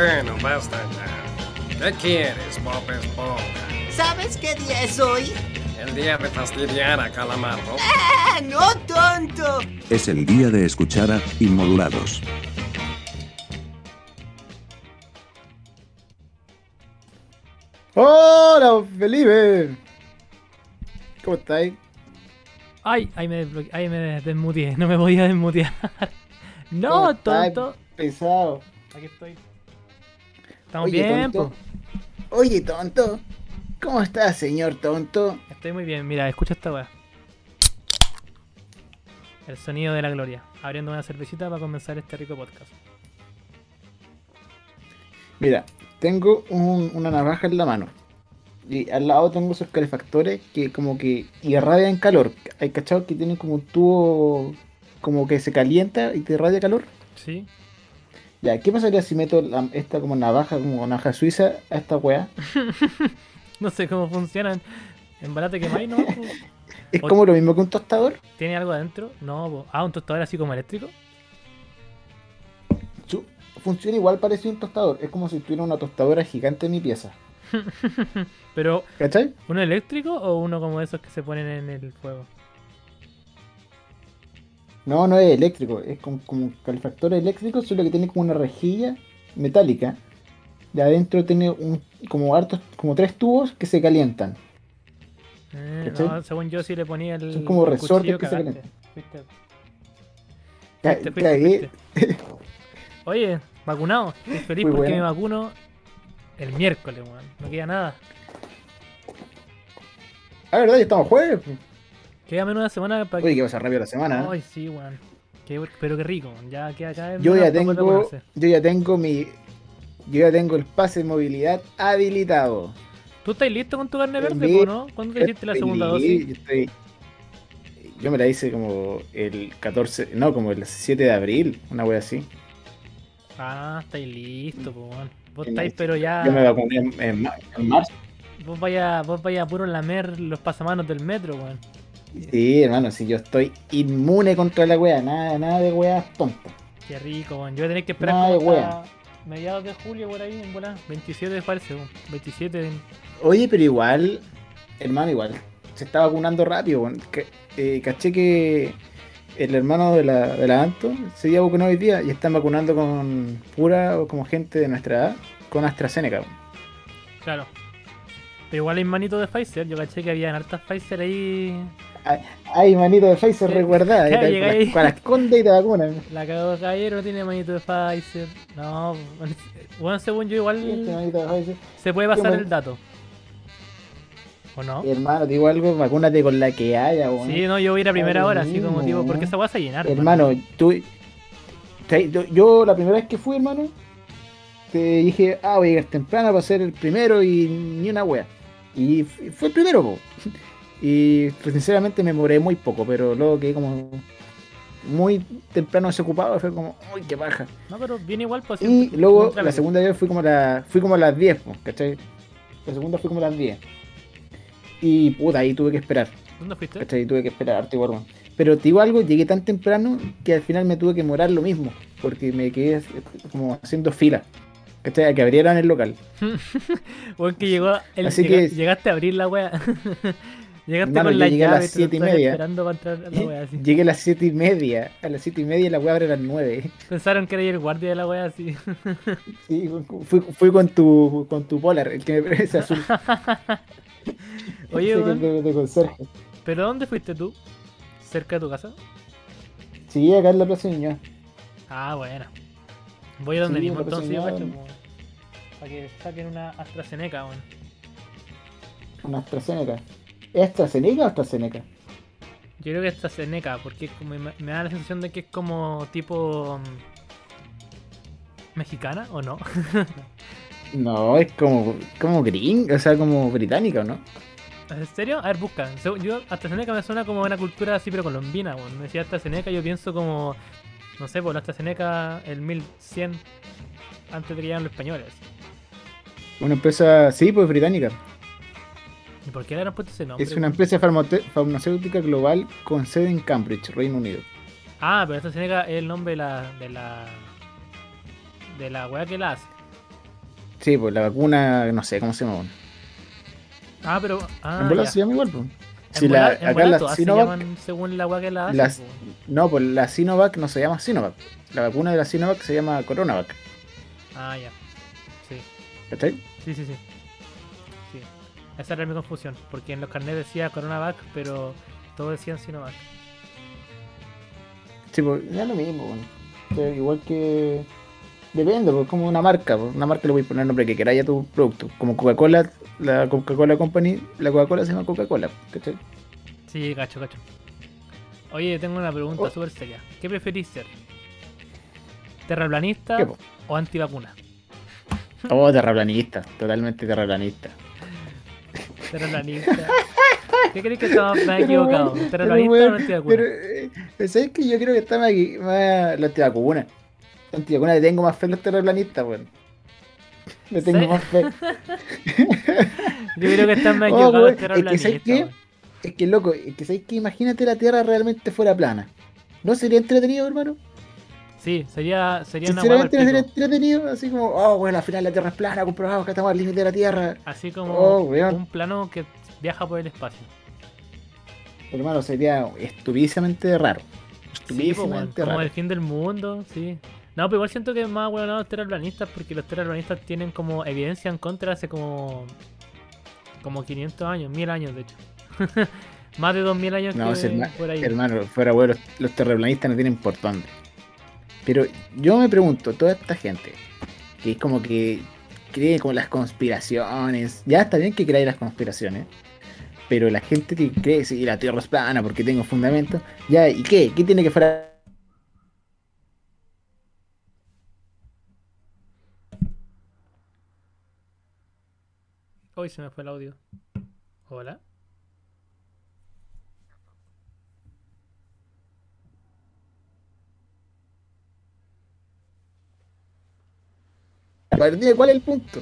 Bueno, basta ya. ¿Qué quieres, Bob Esponja? ¿Sabes qué día es hoy? El día de fastidiar a Calamardo. ¡Ah, no tonto! Es el día de escuchar a Inmodulados. ¡Hola, Felipe! ¿Cómo estáis? Ay, ahí me, ahí me desmuteé, no me podía desmutear. ¿Cómo no, tonto. Pesado. Aquí estoy. Estamos Oye, bien, tonto. po. Oye, tonto. ¿Cómo estás, señor tonto? Estoy muy bien, mira, escucha esta weá. El sonido de la gloria. Abriendo una cervecita para comenzar este rico podcast. Mira, tengo un- una navaja en la mano. Y al lado tengo esos calefactores que como que irradian calor. Hay cachados que tienen como un tubo como que se calienta y te irradia calor. ¿Sí? Ya, ¿qué pasaría si meto la- esta como navaja, como navaja suiza a esta weá? No sé cómo funcionan. Embalate que más, ¿no? ¿Es O- como lo mismo que un tostador? ¿Tiene algo adentro? No. Ah, un tostador así como eléctrico. Funciona igual parecido a un tostador. Es como si tuviera una tostadora gigante en mi pieza. Pero, ¿Cachai? ¿uno eléctrico o uno como esos que se ponen en el fuego? No, no es eléctrico, es como, como un calefactor eléctrico, solo que tiene como una rejilla metálica. De adentro tiene un, como hartos, como tres tubos que se calientan. No, según yo sí le ponía el. Son como el resortes que se calientan. Fuiste- fuiste. Oye, vacunado. Estoy feliz Muy porque bueno. me vacuno el miércoles, weón. No queda nada. Ah, verdad, ya estamos jueves. Queda menos una semana para Oye, que pasa rápido la semana. Ay, sí, weón. Pero qué rico. Ya queda cada vez Yo ya tengo, yo ya tengo mi, yo ya tengo el pase de movilidad habilitado. ¿Tú estás listo con tu carne verde, po, no? ¿Cuándo te hiciste la segunda dosis? Yo, estoy- yo me la hice como el 14, no, como el 7 de abril, una wea así. Ah, estáis listo, po, weón. Vos estáis, pero ya. Yo me vacuné en, en en marzo. Vos vaya, vos vaya a puro lamer los pasamanos del metro, weón. Sí, hermano, si yo estoy inmune contra la wea, nada, nada de weas tontas. Qué rico, weón. Yo voy a tener que esperar Nada como de hasta mediados de julio por ahí, en volá. 27 parece, weón. 27 de... Oye, pero igual, hermano, igual, se está vacunando rápido. weón. Que- eh, caché que el hermano de la, de la Anto se había vacunado hoy día y están vacunando con pura, o como gente de nuestra edad, con AstraZeneca. weón. Claro. Pero igual hay manito de Pfizer. Yo caché que había hartas Pfizer ahí. Ay, manito de Pfizer, recuerda, para, esconde y te vacunan. La cagó caballero, tiene manito de Pfizer. No, bueno, bueno, según yo igual Este se puede pasar el dato. ¿O no? Hermano, digo algo, vacúnate con la que haya, weón. Sí, no, yo voy a ir a primera lo hora, así como tipo, porque esa vas a llenar. Hermano, tú. te- yo, yo la primera vez que fui, hermano, te dije, ah, voy a llegar temprano para ser el primero y ni una wea. Y fue el primero, po. Y pues, sinceramente me moré muy poco, pero luego quedé como muy temprano desocupado, fue como, uy, qué baja. No, pero viene igual, pues. Y luego la segunda vez fui como la, fui como a las 10, po, ¿cachai? La segunda fui como a las 10. Y puta, ahí tuve que esperar. ¿Dónde fuiste? ¿Cachai? Tuve que esperar harto igual. Pero te digo algo, llegué tan temprano que al final me tuve que morar lo mismo. Porque me quedé como haciendo fila. ¿Cachai? A que abrieran el local. O es que llegó el, Así que- llegaste a abrir la wea. llegaste Hermano, con la llegué a llave las y te siete y estabas media. esperando para entrar a la wea así. Llegué a las 7 y media. A las 7 y media la weá abre a las 9. Pensaron que era el guardia de la wea así. Sí, fui, fui con tu con tu polar, el que me parece azul. Oye, es de, de. ¿pero dónde fuiste tú? ¿Cerca de tu casa? Sí, acá en la Plaza Ñuñoa. Ah, bueno. Voy a donde Sí, mismo entonces yo, cacho, como- Para que saquen una AstraZeneca, weón. Una AstraZeneca. ¿Es AstraZeneca o AstraZeneca? Yo creo que AstraZeneca, porque es como- me, me da la sensación de que es como tipo. mm, ¿Mexicana o no? No, es como, como gring, o sea, como británica, ¿o no? ¿En serio? A ver, busca. Yo, AstraZeneca me suena como una cultura así, pero colombina, weón. Me decía AstraZeneca, yo pienso como. No sé, por la AstraZeneca el 1100 antes de que llegaran los españoles. Una empresa, sí, pues británica. ¿Y por qué le habrán puesto ese nombre? Es una empresa farmacéutica global con sede en Cambridge, Reino Unido. Ah, pero AstraZeneca es el nombre de la. de la. de la weá que la hace. Sí, pues la vacuna, no sé cómo se llama. Ah, pero. Ah, en bola se llama igual, pues. En Si bola- la, en acá la Sinovac, llaman según la weá que la hace. po. no, pues la Sinovac no se llama Sinovac. La vacuna de la Sinovac se llama Coronavac. Ah, ya. Sí, ¿Cachai? sí, sí. Sí. Esa era mi confusión. Porque en los carnets decía Coronavac, pero todos decían Sinovac. Sí, pues ya lo mismo, weón. O sea, igual que. Depende, pues como una marca, pues, una marca le voy a poner el nombre que queráis a tu producto. Como Coca-Cola, la Coca-Cola Company, la Coca-Cola se llama Coca-Cola, ¿cachai? Sí, cacho, cacho. Oye, tengo una pregunta Oh. súper seria. ¿Qué preferís ser? ¿Terraplanista o antivacuna? Oh, terraplanista, totalmente terraplanista. Terraplanista. ¿Qué crees que estamos más equivocados? Pero, ¿Terraplanista o antivacuna? Pero, eh, ¿sabes que Yo creo que está más, más la antivacuna. La antivacuna le tengo más fe a los terraplanistas, weón. Le tengo Sí. más fe. Yo creo que están más Oh, equivocados weón, los es que, ¿sabes terraplanistas. qué? weón. Es que, loco, es que, ¿sabes que Imagínate la Tierra realmente fuera plana. ¿No sería entretenido, hermano? Sí, sería, sería una Sinceramente no sería entretenido, así como, oh, bueno, al final la Tierra es plana, comprobamos que estamos al límite de la Tierra. Así como Oh, un plano que viaja por el espacio. Hermano, sería estupidísimamente raro. Sí, weón, Estupidísimamente como raro. el fin del mundo, sí. No, pero igual siento que es más bueno los terraplanistas porque los terraplanistas tienen como evidencia en contra hace como como 500 años, 1000 años de hecho. más de 2000 años No, que si por ahí. hermano, fuera bueno, los terraplanistas no tienen por dónde. Pero yo me pregunto, toda esta gente, que es como que cree como las conspiraciones, ya está bien que creáis las conspiraciones, pero la gente que cree si la tierra es plana porque tengo fundamento, ya, ¿y qué? ¿Qué tiene que fuera? Hoy se me fue el audio. Hola. ¿Cuál es el punto?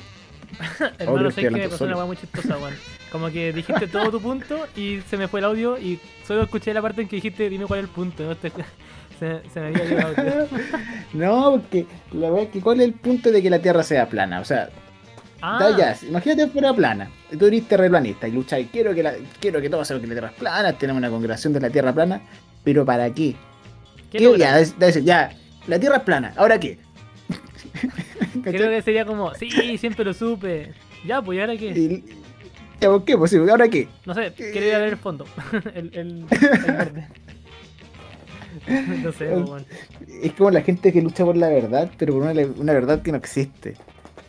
Hermano, sé que me pasó una weá muy chistosa, weón. Como que dijiste todo tu punto y se me fue el audio y solo escuché la parte en que dijiste dime cuál es el punto. ¿no? Te- Se, se me había ido el audio. No, porque la verdad es que cuál es el punto de que la tierra sea plana, o sea, Ah, Da ya, imagínate fuera plana. y Tú eres terraplanista y lucháis. Quiero que, la, quiero que todos sepan que la tierra es plana. Tenemos una congregación de la tierra plana. Pero ¿para qué? ¿qué. Ya, ya, la tierra es plana. ¿Ahora qué? Creo que sería como, sí, siempre lo supe. Ya, pues, ¿y ahora qué? Y- ya, ¿por qué? Pues ¿ahora qué? No sé, quiero ir a ver el fondo. el, el, el verde. no sé, pues, weón. Es como la gente que lucha por la verdad, pero por una, una verdad que no existe.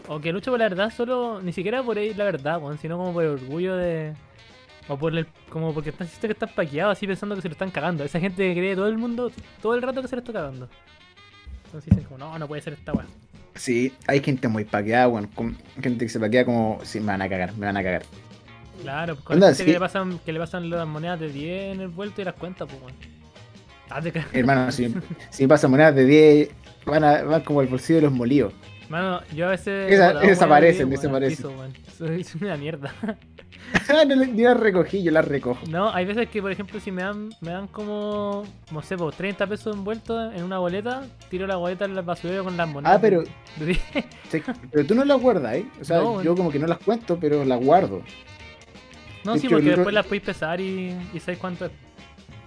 O que lucho por la verdad solo, ni siquiera por ahí la verdad, weón, sino como por el orgullo de. O por el. como porque están que están paqueados así pensando que se lo están cagando. Esa gente que cree todo el mundo, todo el rato que se lo está cagando. Entonces dicen como, no, no puede ser esta weá. Sí, hay gente muy paqueada, bueno, con gente que se paquea como, sí, me van a cagar, me van a cagar. Claro, pues con Onda, gente que le pasan, que le pasan las monedas de 10 en el vuelto y las cuentas, pues weón. Cagas. Hermano, si, si me pasan monedas de 10, van, a, van como al bolsillo de los molíos. Mano, yo a veces. Esa- desaparecen, monedas de 10, weón, al desaparecen. piso. Soy, soy una mierda. Ah, no, ni las recogí, yo las recojo. No, hay veces que, por ejemplo, si me dan, me dan como, no sé, pues, 30 pesos envueltos en una boleta, tiro la boleta en el basurero con las monedas. Ah, pero, de 10. sí, pero tú no las guardas, ¿eh? O sea, No, yo como que no las cuento, pero las guardo. No, De sí, hecho, porque otro- después las podéis pesar y, y sabéis cuánto es.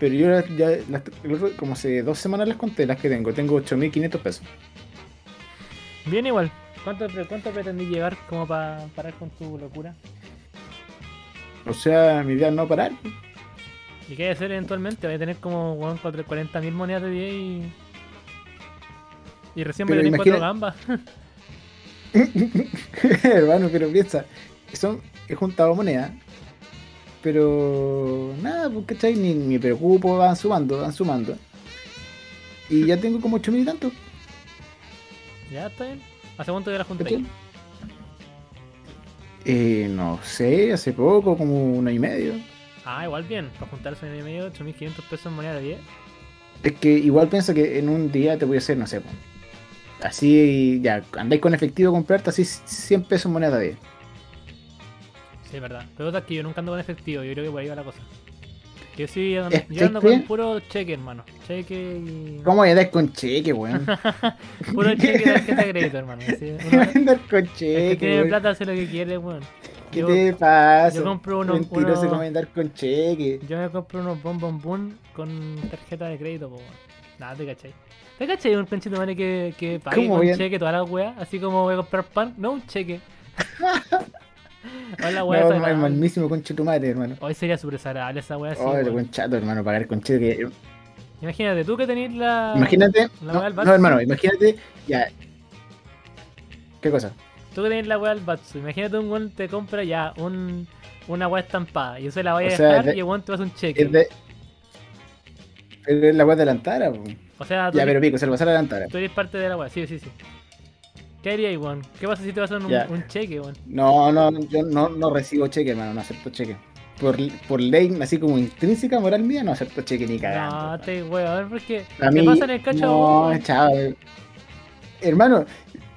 Pero yo ya, las- como hace dos semanas las conté, las que tengo. Tengo 8.500 pesos. Bien igual. ¿Cuánto, cuánto pretendí llegar como para parar con tu locura? O sea, mi idea es no parar. ¿Y qué hay que hacer eventualmente? Voy a tener como 40.000 monedas de 10 y... Y recién Pero tener 4 imagina- gambas. Hermano, pero piensa, son, he juntado monedas, pero nada, ¿cachai? Ni ni me preocupo, van sumando, van sumando. Y ya tengo como 8.000 y tanto. Ya está bien. ¿Hace cuánto ya la junté? Eh, no sé, hace poco, como un año y medio. Ah, igual bien. Para juntarse en el medio, 8.500 pesos en moneda de 10. Es que igual pienso que en un día te voy a hacer, no sé, pues, así ya, andáis con efectivo a comprarte así 100 pesos en moneda de 10. Sí, es verdad. Pero otra es que yo nunca ando con efectivo. Yo creo que por ahí va la cosa. Yo sí, ando- ¿Es yo ando cheque? con puro cheque, hermano. Cheque y. ¿Cómo voy a andar con cheque, weón? Puro cheque y tarjeta de crédito, hermano. así, ¿Qué uno- voy a andar con el que cheque, tiene plata hace lo que quiere, weón. ¿Qué Yo, te pasa? yo compro uno- Mentiroso, uno- ¿cómo voy a andar con cheque? yo me compro unos bombón boom con tarjeta de crédito, po, weón. Nada, te cachai. ¿Te cachai un pinche madre que, que pague ¿Cómo con voy a- cheque toda la weá? Así como voy a comprar pan, no un cheque. Hola, No, weá. el desagradable. mismísimo conche tu madre, hermano. Hoy sería súper desagradable esa weá. Oh, el buen chato, hermano, pagar con cheque. Imagínate, tú que tenés la. Imagínate. la No, no, hermano, imagínate. Ya. ¿Qué cosa? Tú que tenés la weá del Batsu. Imagínate un weón te compra ya un, una weá estampada y usted la vaya a dejar de- y el weón te pasa un cheque. Es de. Es la weá de la Antara, po. O sea, tú, Ya, eres, pero pico, se lo pasa a la Antara. tú eres parte de la weá. Sí, sí, sí. ¿Qué harías, weón? ¿Qué pasa si te pasan un, un cheque, weón? No, no, yo no, no recibo cheque, hermano, no acepto cheque. Por, por ley, así como intrínseca moral mía, no acepto cheque ni cagando. No, hermano. te weón, porque A te mí, pasan el cacho no, chao. eh. Hermano,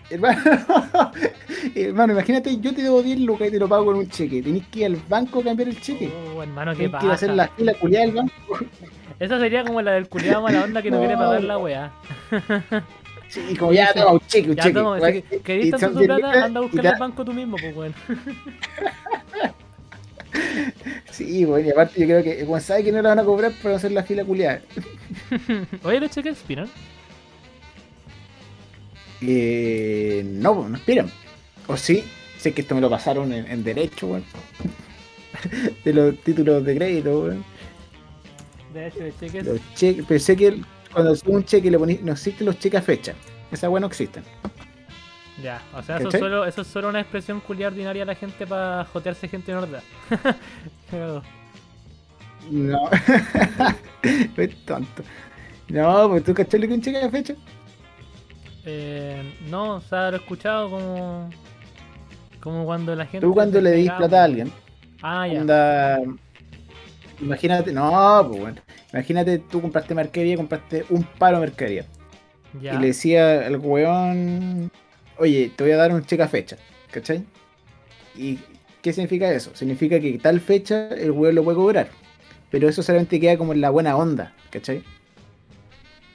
hermano, hermano, imagínate, yo te debo 10 lucas y te lo pago con un cheque. Tenés que ir al banco a cambiar el cheque. Oh, hermano, qué Tenés que ir a hacer pasa. la fila culiada del banco. Esa sería como la del culiado mala onda que no, No, quiere pagar la weá. Como ya toma un cheque, un cheque. querés y tanto tu 10 plata, anda a buscar al banco tú mismo, pues weón. Sí, bueno, y aparte yo creo que, como sabe que no la van a cobrar por hacer la fila culiada. Oye, los cheques expiran. Eh, no, pues, no expiran. O sí, sé que esto me lo pasaron en, en derecho, weón. De los títulos de crédito, weón. De hecho, cheques. Los cheques, pensé que cuando sube un cheque le ponís, no existen los cheques a fecha. Esa weón no existen. Ya, o sea, eso solo, eso es solo una expresión culiar ordinaria a la gente para jotearse gente. Cagado. No. es tonto. No, pues tú cachai lo que un cheque a fecha. eh, no, o sea, lo he escuchado como. Como cuando la gente. Tú cuando le pegaba. plata a alguien, Ah, ya. Onda, imagínate, no, pues bueno, imagínate tú compraste mercadería, compraste un palo de mercadería ya. y le decía al weón, oye, te voy a dar un cheque a fecha, ¿cachai? ¿Y qué significa eso? Significa que tal fecha el weón lo puede cobrar, pero eso solamente queda como en la buena onda, ¿cachai?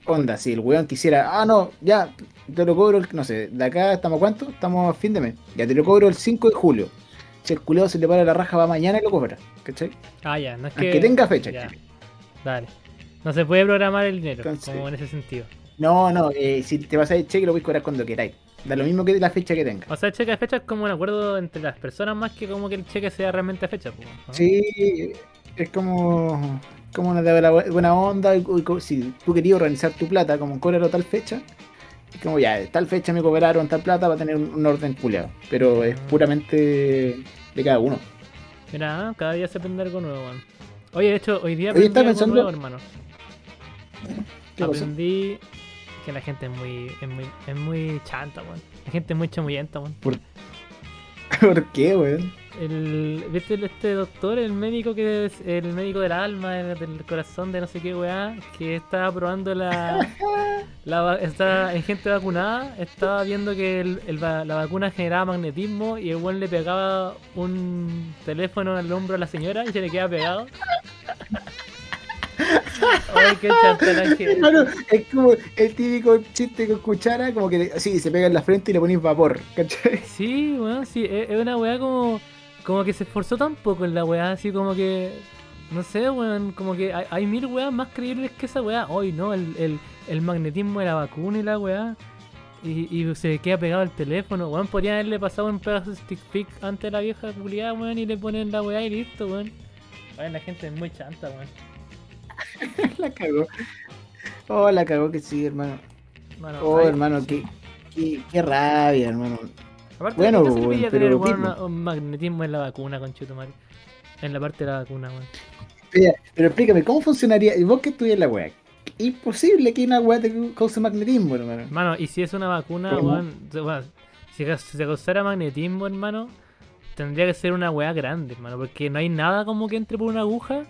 Onda, si el weón quisiera, ah, no, ya, te lo cobro, el- no sé, de acá estamos cuánto? Estamos a fin de mes, ya te lo cobro el 5 de julio. Si el culeado se le para la raja, va mañana y lo cobra, ¿cachai? Ah, ya, no es que. Aunque tenga fecha. Ya. Dale. No se puede programar el dinero, Entonces- como en ese sentido. No, no, eh, si te vas a ir cheque lo puedes cobrar cuando queráis. Da lo mismo que la fecha que tenga. O sea, el cheque de fecha es como un acuerdo entre las personas más que como que el cheque sea realmente a fecha. ¿no? Sí, es como, como una de buena onda. si tú querías organizar tu plata como cobrar tal fecha, es como ya, tal fecha me cobraron tal plata va a tener un, orden culiado. Pero es Ah. puramente de cada uno. Mira, cada día se aprende algo nuevo, weón. Oye, de hecho, hoy día aprendí algo pensando- nuevo, hermano. Aprendí que la gente es muy, es muy, es muy chanta, weón. La gente es muy chamuyenta, weón. ¿Por qué, weón? El, ¿Viste el- este doctor, el médico que es el médico del alma, el- del corazón, de no sé qué weá, que estaba probando la, la está en gente vacunada, estaba viendo que el- la vacuna generaba magnetismo y el weón le pegaba un teléfono al hombro a la señora y se le queda pegado. Ay, qué chanta la gente. Hermano, es como el típico chiste con cuchara, como que así se pega en la frente y le pones vapor, ¿cachai? Sí, weón, sí, es una weá como, como que se esforzó tan poco en la weá, así como que, no sé, weón, como que hay, hay mil weas más creíbles que esa weá. Hoy, ¿no? El, el, el magnetismo de la vacuna y la weá. Y, y se queda pegado el teléfono, weón. Podrían haberle pasado un pedazo de stick pick antes de la vieja culiada, weón, y le ponen la weá y listo, weón. Weón, la gente es muy chanta, weón. la cagó. Oh, la cagó que sí, hermano. Mano, Oh, hermano, qué, qué, qué rabia, hermano. Aparte, bueno, ¿de qué serviría pero tener un magnetismo en la vacuna, conchetumare? En la parte de la vacuna, weón. Pero explícame, ¿cómo funcionaría? Y vos que estudias la weá. Imposible que una weá te cause magnetismo, hermano. Hermano, y si es una vacuna, weón, bueno, si se causara magnetismo, hermano, tendría que ser una weá grande, hermano, porque no hay nada como que entre por una aguja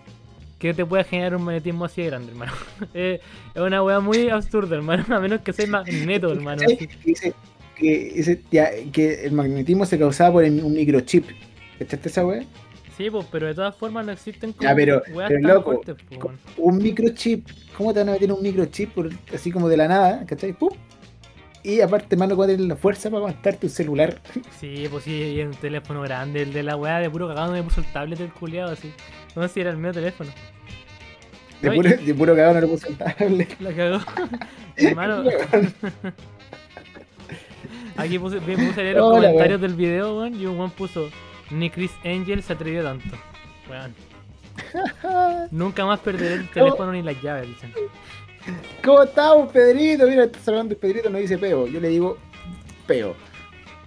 que te pueda generar un magnetismo así de grande, hermano. Eh, es una weá muy absurda, hermano, a menos que sea magneto, hermano. Que que el magnetismo se causaba por un microchip. ¿Cachaste esa weá? Sí, pues, pero de todas formas no existen como Ya, pero- pero loco, fuertes, pues. Un microchip. ¿Cómo te van a meter un microchip por, así como de la nada? ¿Cachai? ¡Pum! Y aparte, mano, ¿cuál es la fuerza para aguantar tu celular? Sí, pues sí, y un teléfono grande, el de la weá de puro cagado me puso el tablet del culiado así. No sé si era el mío teléfono. De puro, de puro cagado no le puse el tablet. La cagó. Hermano, aquí puse, puse leer los Hola, comentarios del video, weón, y un weón puso, ni Chris Angel se atrevió tanto. Weón. Nunca más perderé el teléfono ni las llaves, dicen. ¿Cómo estamos, Pedrito? Mira, está saludando el Pedrito, no dice peo. Yo le digo peo.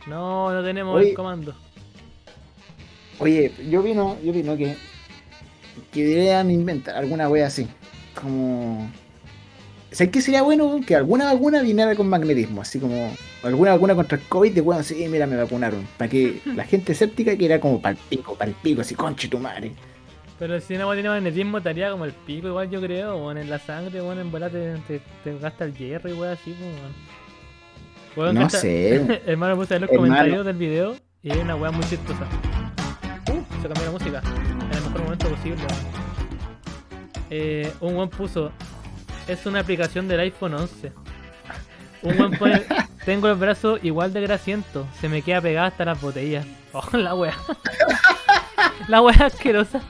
No, no tenemos Oye. el comando. Oye, yo vino, yo vino que, que deberían inventar alguna wea así. Como. ¿Sabes qué sería bueno? Que alguna vacuna viniera con magnetismo, así como alguna vacuna contra el COVID de weón, sí, mira, me vacunaron. Para que la gente escéptica que era como pal pico, pal pico, así, conche tu madre. Pero si una weá tiene magnetismo, estaría como el pico, igual yo creo, weón, en la sangre, weón, en bola te, te, te gasta el hierro y weón así, pues, weón. Weón, No sé. Hermano, puse ver los Hermano. comentarios del video y hay una weá muy chistosa. Uh, se cambió la música. En el mejor momento posible. Eh, un weón puso. Es una aplicación del iPhone 11. Un pone. Tengo el brazo igual de grasiento. Se me queda pegada hasta las botellas. Oh, la wea. la wea asquerosa.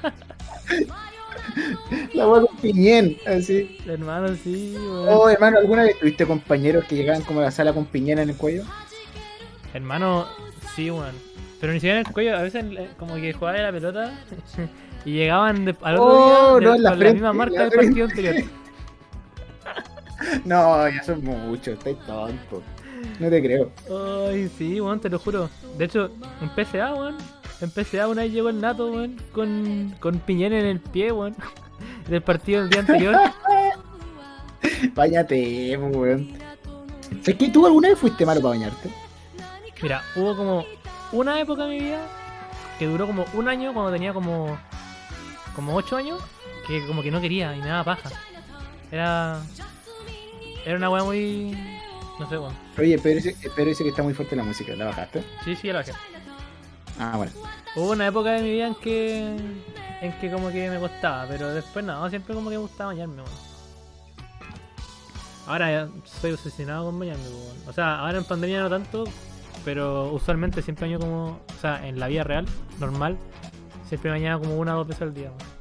La wea con piñén, así. Hermano, sí, weón. Oh, hermano, ¿alguna vez tuviste compañeros que llegaban como a la sala con piñén en el cuello? Hermano, sí, weón. Pero ni siquiera en el cuello, a veces eh, como que jugaba la pelota y llegaban de- al otro Oh, día no, de- la con frente, la misma marca del partido anterior. No, ya son muchos, estáis tonto. No te creo. Ay, sí, weón, te lo juro. De hecho, en PCA, weón. En PCA una vez llegó el nato, weón, con, con en el pie, weón. Del partido del día anterior. Báñate, weón. ¿Sabes que tú alguna vez fuiste malo para bañarte? Mira, hubo como una época en mi vida que duró como un año cuando tenía como como ocho años que como que no quería y me daba paja. Era era una weá muy no sé, weón. Oye, pero dice, pero dice que está muy fuerte la música, ¿la bajaste? Sí, sí, la bajé. Ah, bueno. Hubo una época de mi vida en que en que como que me costaba, pero después no, siempre como que me gustaba bañarme, weón. Ahora soy obsesionado con bañarme, weón. O sea, ahora en pandemia no tanto, pero usualmente siempre baño como, o sea, en la vida real, normal, siempre bañaba como una o dos veces al día, weón.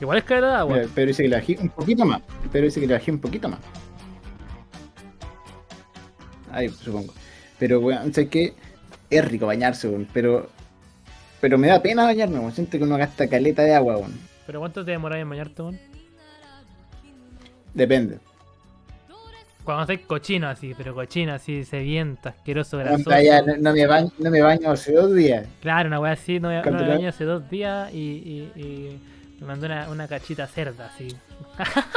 Igual es caer de agua. Mira, pero dice que le bajé un poquito más. Pero dice que le bajé un poquito más. Ahí, supongo. Pero, weón, sé que es rico bañarse, weón. Pero, pero me da pena bañarme, weón. Siento que uno gasta caleta de agua, weón. Pero ¿cuánto te demoras en bañarte, weón? Depende. Cuando estáis cochino así, pero cochino así, sediento, asqueroso, grasoso. ya, no, no me baño, no me baño hace dos días. Claro, una wea así, no, no ¿Cuánto me bañé hace dos días y, y, y me mandó una, una cachita cerda, así.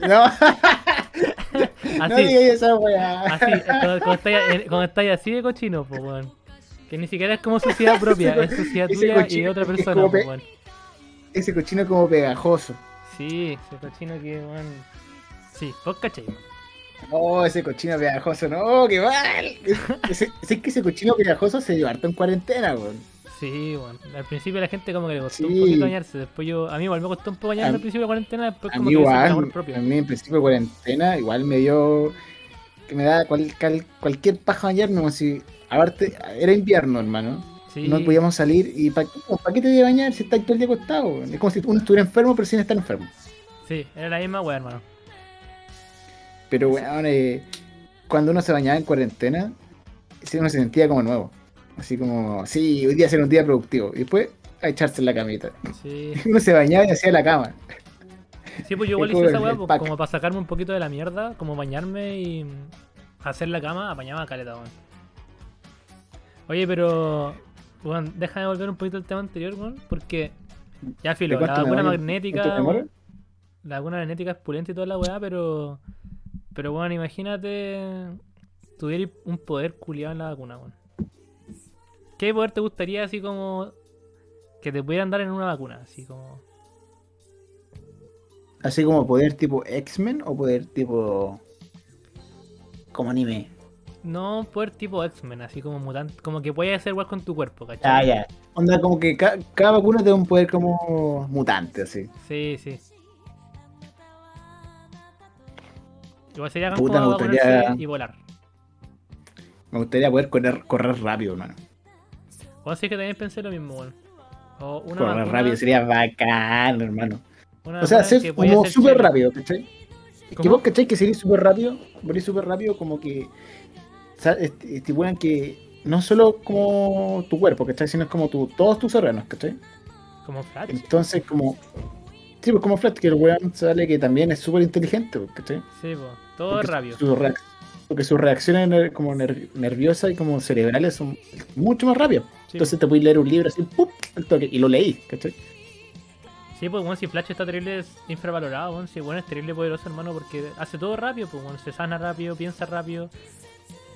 No, no Así, digas esa weá. así, cuando, cuando estáis, eh, cuando estáis así de cochino, pues, weón. Que ni siquiera es como suciedad propia, Ese es suciedad ese tuya y de otra persona, pues, weón. Ese cochino como pegajoso. Sí, ese cochino que, weón. Sí, vos cachai. Oh, ese cochino pegajoso, no, qué mal. Ese- que ese cochino pegajoso se dio harto en cuarentena, weón. Sí, weón. Al principio la gente como que le costó un Sí. poquito bañarse, después yo, a mí igual me costó un poco bañarme A- al principio de la cuarentena, después A como mí que igual, amor propio. a mí en principio de cuarentena igual me dio que me da cual- cal- cualquier paja bañarme como si aparte era invierno hermano Sí. no podíamos salir y ¿para qué, pa' qué te voy a bañar si estás todo el día acostado? Es como si uno estuviera enfermo pero sin estar enfermo. Sí, era la misma weá, hermano. Pero weón, eh, cuando uno se bañaba en cuarentena, uno se sentía como nuevo. Así como, sí, hoy día será un día productivo. Y después a echarse en la camita. Sí. Uno se bañaba y hacía la cama. Sí, pues yo igual hice esa weá, pues, como para sacarme un poquito de la mierda, como bañarme y hacer la cama, apañaba caleta, weón. Oye, pero, weón, déjame volver un poquito al tema anterior, weón, porque ya filo, ¿De la vacuna magnética, la vacuna magnética es pulenta y toda la weá, pero, pero weón, imagínate tuviera un poder culiado en la vacuna, weón. ¿Qué poder te gustaría así como que te pudieran dar en una vacuna? Así como... Así como poder tipo X-Men o poder tipo como anime. No poder tipo X-Men, así como mutante, como que puede hacer igual con tu cuerpo, ¿cachai? Ah, ya. Onda como que ca- cada vacuna te da un poder como mutante, así. Sí, sí. Igual sería Puta, como me gustaría- y volar. Me gustaría poder correr, correr rápido, hermano. O así que también pensé lo mismo, weón. O una Correr vacuna- rápido sería bacán, hermano. O sea, ser como súper rápido, ¿cachai? Es que ¿Cómo? vos, ¿cachai? Que sería súper rápido, morir súper rápido, como que o sea, est- estipulan que no solo como tu cuerpo, ¿cachai? Sino es como tu, todos tus órganos, ¿cachai? Como Flash. Entonces, como. Sí, pues como Flash, que el weón sale que también es súper inteligente, pues, ¿cachai? Sí, po. Todo Porque rápido. reac- porque sus reacciones como ner- nerviosas y como cerebrales son mucho más rápidas. Sí, Entonces te puedes leer un libro así, ¡pum! y lo leí, ¿cachai? Sí, pues, bueno, si Flash está terrible, es infravalorado, weón. Si, bueno, es terrible poderoso, hermano, porque hace todo rápido, pues, bueno, se sana rápido, piensa rápido,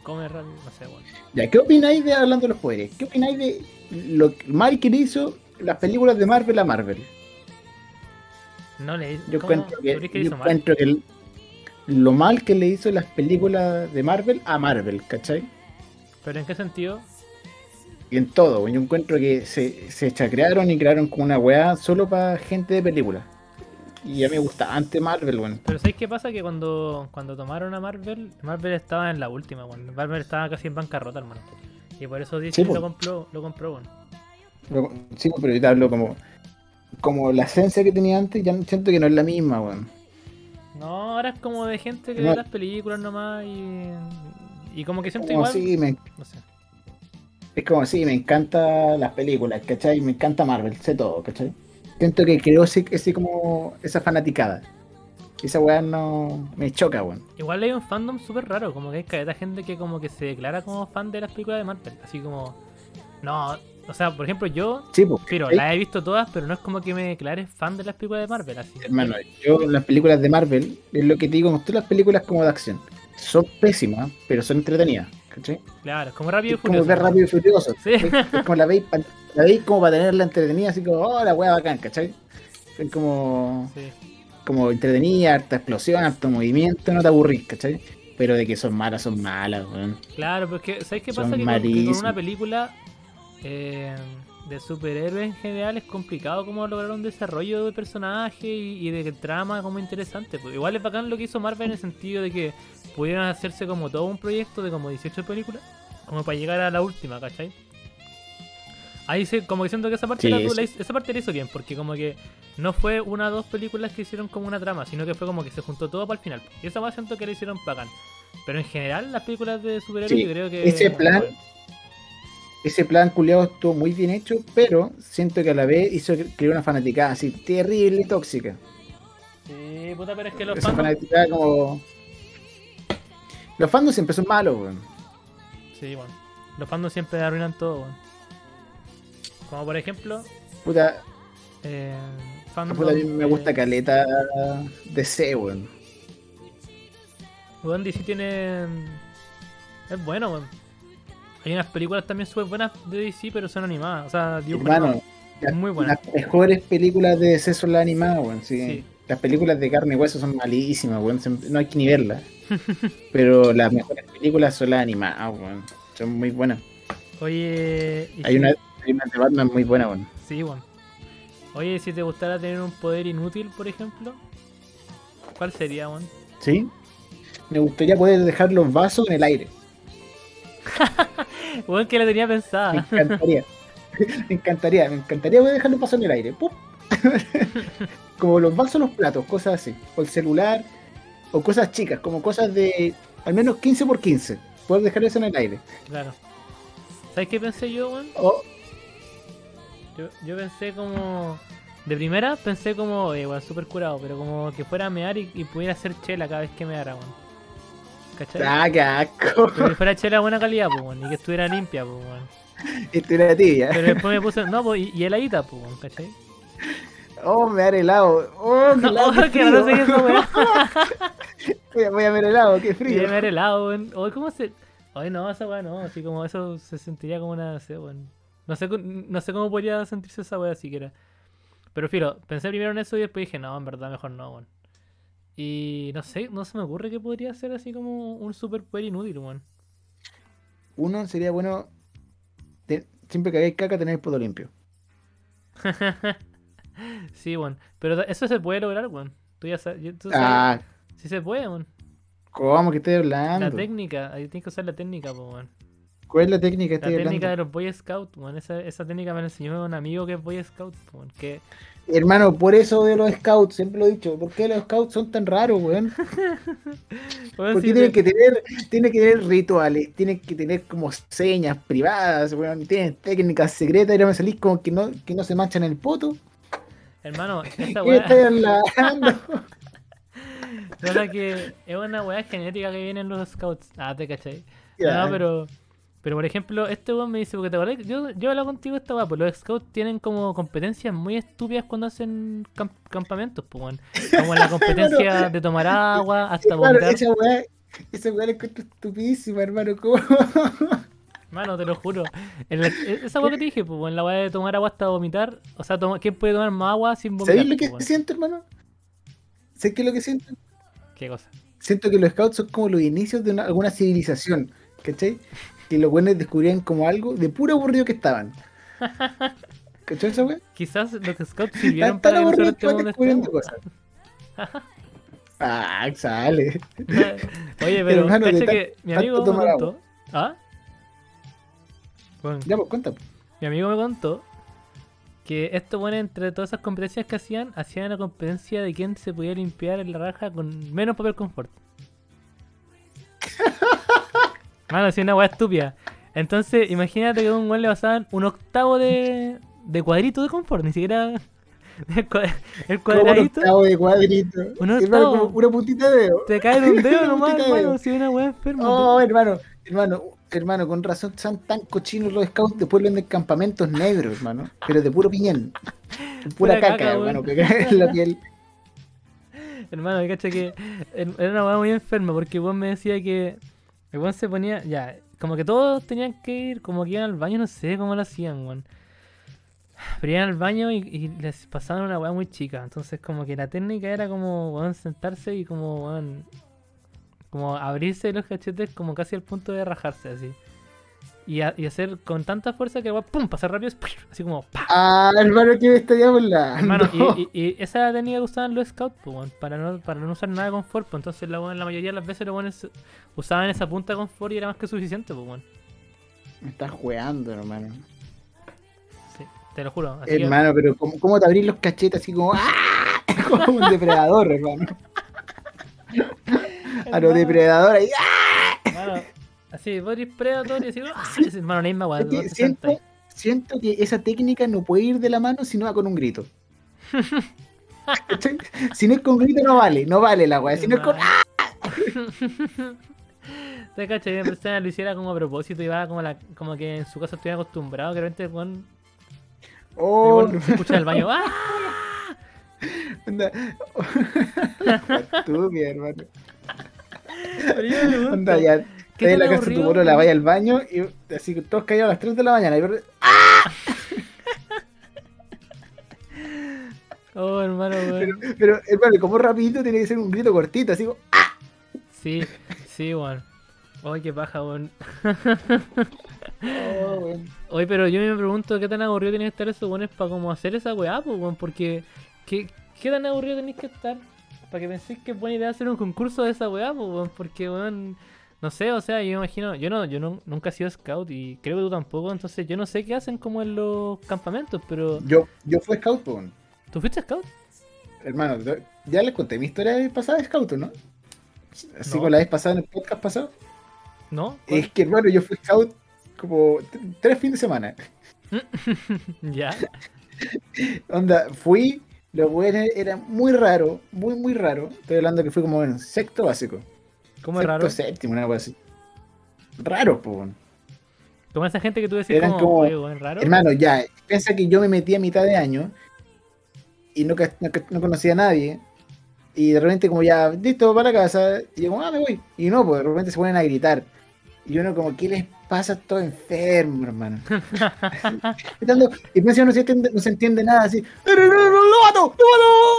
come rápido, no sé, bueno. Ya, ¿qué opináis de, hablando de los poderes, qué opináis de lo mal que le hizo las películas de Marvel a Marvel? No le Yo encuentro que, ¿Tú crees que yo encuentro que el- lo mal que le hizo las películas de Marvel a Marvel, ¿cachai? ¿Pero en qué sentido? Y en todo, yo encuentro que se, se chacrearon y crearon como una weá solo para gente de películas. Y a mí me gustaba antes Marvel, weón. Pero ¿sabes qué pasa? Que cuando, cuando tomaron a Marvel, Marvel estaba en la última, weón. Marvel estaba casi en bancarrota, hermano. Y por eso Disney Sí, lo compró, lo compró, weón. Lo- Sí, pero yo te hablo como, como la esencia que tenía antes, ya siento que no es la misma, weón. No, ahora es como de gente que No. ve las películas nomás y. Y como que siento Como igual. sí, me, No sé. Es como sí, me encanta las películas, ¿cachai? Me encanta Marvel, sé todo, ¿cachai? Siento que creo ese, ese como esa fanaticada. Esa weá no me choca, weón. Igual hay un fandom súper raro, como que hay caleta gente que como que se declara como fan de las películas de Marvel. Así como. No, o sea, por ejemplo, yo. Sí, pues. Pero las he visto todas, pero no es como que me declare fan de las películas de Marvel, así. Hermano, yo las películas de Marvel, es lo que te digo, gustan las películas como de acción. Son pésimas, pero son entretenidas, ¿cachai? Claro, es como rápido y como furioso. ver rápido y furioso. Sí. Es, es como la veis, la veis como para tenerla entretenida, así como, oh, la wea bacán, ¿cachai? Es como, Sí. como entretenida, harta explosión, harto movimiento, no te aburrís, ¿cachai? Pero de que son malas, son malas, weón. Claro, porque ¿sabes qué Son pasa? Que con, que con una película eh, de superhéroes en general es complicado como lograr un desarrollo de personaje y, y de trama como interesante. Pues igual es bacán lo que hizo Marvel en el sentido de que pudieron hacerse como todo un proyecto de como 18 películas, como para llegar a la última, ¿cachai? Ahí sí, como que siento que esa parte, Sí, la, esa parte la hizo bien, porque como que no fue una o dos películas que hicieron como una trama, sino que fue como que se juntó todo para el final. Y esa más siento que la hicieron bacán. Pero en general, las películas de superhéroes Sí, yo creo que. ese plan- bueno, Ese plan culiado estuvo muy bien hecho, pero siento que a la vez hizo creó una fanaticada así terrible y tóxica. Sí, puta, pero es que los Esa fans. fanaticada como. Los fandoms siempre son malos, weón. Sí, bueno. Los fandoms siempre arruinan todo, weón. Como por ejemplo, Puta, eh, fandom. puta, a mí me eh, gusta caleta de C, weón. Weón, DC tiene. Es bueno, weón. Hay unas películas también súper buenas de DC, pero son animadas. O sea, Hermano, las, Muy buenas. las mejores películas de DC son las animadas, weón. sí. Sí. Las películas de carne y hueso son malísimas, weón. No hay que ni verlas. Pero las mejores películas son las animadas, weón. Son muy buenas. Oye. Hay si- una de Batman muy buena, weón. Sí, weón. Oye, si te gustara tener un poder inútil, por ejemplo, ¿cuál sería, weón? ¿Sí? Me gustaría poder dejar los vasos en el aire. Weón, que la tenía Me pensada. encantaría. me encantaría, me encantaría poder dejar los vasos en el aire. ¡Pum! como los vasos, los platos, cosas así. O el celular, o cosas chicas, como cosas de al menos 15 por 15. Poder dejar eso en el aire. Claro. ¿Sabes qué pensé yo, weón? O, Yo, yo pensé como. De primera pensé como, eh, weón, súper curado, pero como que fuera a mear y, y pudiera hacer chela cada vez que meara, weón. ¿Cachai? ¡Ah, qué asco! Pero que fuera chela de buena calidad, pues, weón, y que estuviera limpia, pues, weón. Esto era tibia. Pero después me puse, no, pues, y, y heladita, pues, weón, ¿cachai? Oh, me dar helado. Oh, qué helado. Que no sé qué frío. es. Voy a- Voy a ver helado, qué Y frío. me helado, weón. Oye, ¿cómo se.? Oye, no, esa weá no, así como eso se sentiría como una. No sé, weón. No sé, no sé cómo podría sentirse esa weá siquiera. Pero filo, pensé primero en eso y después dije, no, en verdad mejor no, weón. Y no sé, no se me ocurre que podría ser así como un superpoder inútil, weón. Uno, sería bueno, te- siempre que hagáis caca, tener el poto limpio. sí, weón. Pero eso se puede lograr, weón. Tú ya sabes. tú sabes- Ah, Sí se puede, weón. ¿cómo que estoy La hablando? técnica, ahí tienes que usar la técnica, po, weón. ¿Cuál es la técnica que La estoy técnica de los Boy Scouts, weón. Esa, esa técnica me la enseñó un amigo que es Boy Scout, weón. Que, Hermano, por eso de los scouts, siempre lo he dicho. ¿Por qué los scouts son tan raros, weón? weón, Porque sí, tienen que tener, tienen que tener rituales, tienen que tener como señas privadas, weón, tienen técnicas secretas y no me salís como que no, que no se manchan el poto. Hermano, ¿Qué weá. que es una weá genética que viene en los scouts. Ah, te cachai. Ya. No, pero. Pero por ejemplo, este weón me dice, porque te acordás, yo, yo he hablado contigo esta weá, pues los scouts tienen como competencias muy estúpidas cuando hacen camp- campamentos, pues weón. Como la competencia de tomar agua, hasta vomitar. esa weá, esa weá la encuentro estupidísima, hermano. ¿Cómo? Mano, te lo juro. E, esa weá que te dije, pues weón, la weá de tomar agua hasta vomitar. O sea, toma- ¿quién puede tomar más agua sin vomitar? ¿Sabéis lo que pues, siento, hermano? ¿Sabes qué es lo que siento? ¿Qué cosa? Siento que los scouts son como los inicios de una- alguna civilización, ¿cachai? Que los buenos descubrían como algo de puro aburrido que estaban. ¿Cachai esa weá? Quizás los scouts sirvieron Tan, tan para que van descubriendo cosas. Ah, sale. Oye, pero, cacha tan- que mi amigo me contó. ¿Ah? Bueno, Ya, pues cuenta. mi amigo me contó que esto, bueno, entre todas esas competencias que hacían, hacían la competencia de quién se podía limpiar en la raja con menos papel confort. Mano, si una weá estúpida. Entonces, imagínate que a un weón le pasaban un octavo de, de cuadrito de confort, ni siquiera el, cua- el Como un cuadradito. octavo de cuadrito. Un Hermano, octavo. como una puntita de dedo. Te cae de un dedo nomás, hermano, si es una weá enferma. Oh, hermano, hermano, hermano, con razón son tan cochinos los scouts, después venden campamentos negros, hermano, pero de puro piñón. Pura, Pura caca, caca, hermano, weón. pegada en la piel. Hermano, cacha que er- era una weá muy enferma porque weón me decía que el weón se ponía, ya, como que todos tenían que ir, como que iban al baño, no sé cómo lo hacían, weón. Pero iban al baño y, les pasaban una weá muy chica. Entonces como que la técnica era como, weón, sentarse y como, weón, como abrirse los cachetes como casi al punto de rajarse así. Y, a- y hacer con tanta fuerza que weón, pum, pasar rápido, así como. Ah, hermano, que me estaría hablando. Hermano, y, y- y esa técnica que usaban los scouts, pues, para no, para no usar nada de confort, pues entonces la, la mayoría de las veces los buenos usaban esa punta de confort y era más que suficiente, pues, weón. Me estás juegando, hermano. Sí, te lo juro. Así que, Hermano, pero ¿cómo, cómo te abrís los cachetes así como ¡ah! Como un depredador, hermano. A los depredadores ahí. ¡ah! hermano, así, vos eres Predator y así, ¡ah! Es, hermano, la misma Es que te siento, siento que esa técnica no puede ir de la mano si no va con un grito. Si no es con grito no vale, no vale la weá. Si no es con ¡ah! Te que la persona lo hiciera como a propósito y va como, la, como que en su casa estuviera acostumbrado, que de repente, weón, Oh, weón, se escucha el baño, ¡ah! Onda. Hermano. Yo me pregunto, Onda, ya. ¿Qué Estás en la casa de tu aburrido, polo, la weón? vaya al baño y así que todos callados a las 3 de la mañana. Y... Oh, hermano, weón. Pero, pero, hermano, como rapidito tiene que ser un grito cortito, así como. Sí, sí, weón. Ay, qué paja, weón. Oh, weón. Oye, pero yo me pregunto qué tan aburrido tiene que estar esos weones para como hacer esa weá, pues, weón. Porque, ¿qué, ¿qué tan aburrido tenéis que estar para que penséis que es buena idea hacer un concurso de esa weá, pues, weón? Porque, weón, no sé, o sea, yo imagino, yo no, yo no, nunca he sido scout y creo que tú tampoco, entonces yo no sé qué hacen como en los campamentos, pero. Yo, yo fui scout, po, weón. ¿Tú fuiste scout? hermano. Ya les conté mi historia pasada de scout, ¿no? Así No. como la vez pasada en el podcast pasado. ¿No? ¿Cuál? Es que, hermano, yo fui scout como tres fines de semana. ya. Onda, fui, los weones era muy raro, muy, muy raro. Estoy hablando que fui como en sexto básico. ¿Cómo es raro? séptimo, una cosa así. Raro, po. weón. Como esa gente que tú decís Eran como, como- "Oye, weón, raro. Hermano, ya, piensa que yo me metí a mitad de año y no, no, no conocía a nadie. Y de repente como ya, listo, para la casa. Y yo como, ah, me voy. Y no, pues de repente se ponen a gritar. Y uno como, ¿qué les pasa? Todo enfermo, hermano. Y no se entiende, no se entiende nada así. ¡Lo mato!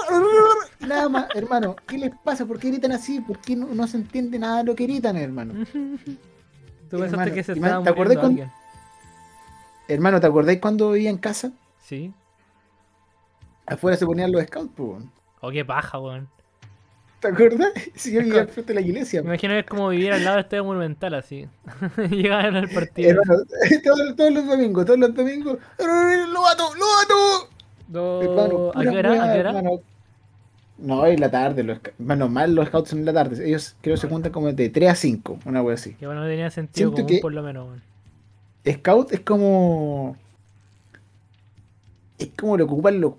¡Lo mato! Nada más, hermano, ¿qué les pasa? ¿Por qué gritan así? ¿Por qué no, no se entiende nada de lo que gritan, hermano? Tú pensaste Hermano, que se estaba ¿te acordás muriendo cuando-. Hermano, ¿te acordáis cuando vivía en casa? Sí. Afuera se ponían los scouts, weón. Oh, qué paja, weón. ¿Te acuerdas? Si yo vivía al frente de la iglesia. Me imagino que es como vivir al lado del estadio monumental, así. Llegaban al partido. Hermano, todos, todos los domingos, todos los domingos. ¡Lobato! ¡Lobato! No, Hermano, ¿A qué hora? ¿A qué hora? No, en la tarde. Los, bueno, mal los scouts son en la tarde. Ellos creo que se juntan como de 3 a 5, una wea así. Que bueno, no tenía sentido común, que- por lo menos, weón. Scout es como. Es como lo que ocupan los.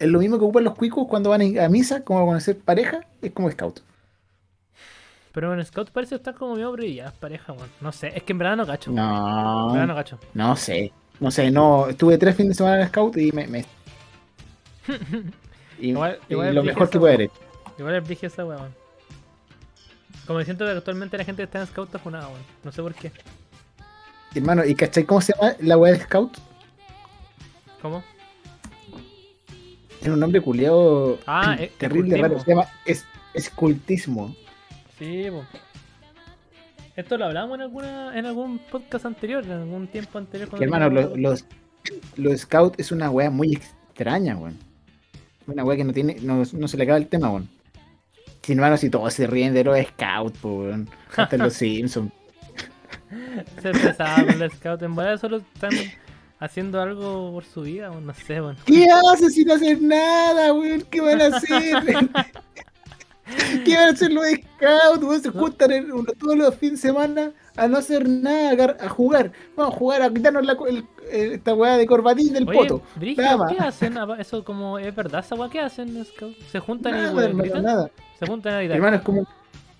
Es lo mismo que ocupan los cuicos cuando van a misa, como a conocer pareja, es como scout. Pero en Scout parece estar como medio brilladas pareja, weón. No sé, es que en verdad no cacho. En verdad no No, cacho. no sé. No sé, no. Estuve tres fines de semana en scout y me. me- y, Igual- y igual lo mejor que puede haber. Igual es brígida esa weón. Como siento que actualmente la gente que está en Scout está funada, weón. No sé por qué. Hermano, ¿y cachai cómo se llama la weá de scout? ¿Cómo? Tiene un nombre culiado Ah, es- terrible, raro. Se llama es, escultismo. Sí, po. Esto lo hablamos en alguna en algún podcast anterior, en algún tiempo anterior. Que, hermano, los, los, los scouts es una weá muy extraña, weón. Una weá que no tiene, no, no se le acaba el tema, weón. Sin hermano, si todos se ríen de los scouts, weón. Hasta los Simpsons. Se pesaba con los scouts. En verdad solo están haciendo algo por su vida. No sé, weón. ¿Qué hacen sin hacer nada, weón? ¿Qué van a hacer? ¿Qué van a hacer los scouts? weón? Se juntan en- uno- todos los fines de semana a no hacer nada, a jugar. Vamos a jugar a quitarnos la el- esta weá de corbatín del Oye, poto. ¿qué hacen? Apa- Eso como es verdad esa weá, ¿qué hacen los scouts? ¿Se juntan y Nada, weón, hermano, nada. Se juntan a gritar. Hermano, es como.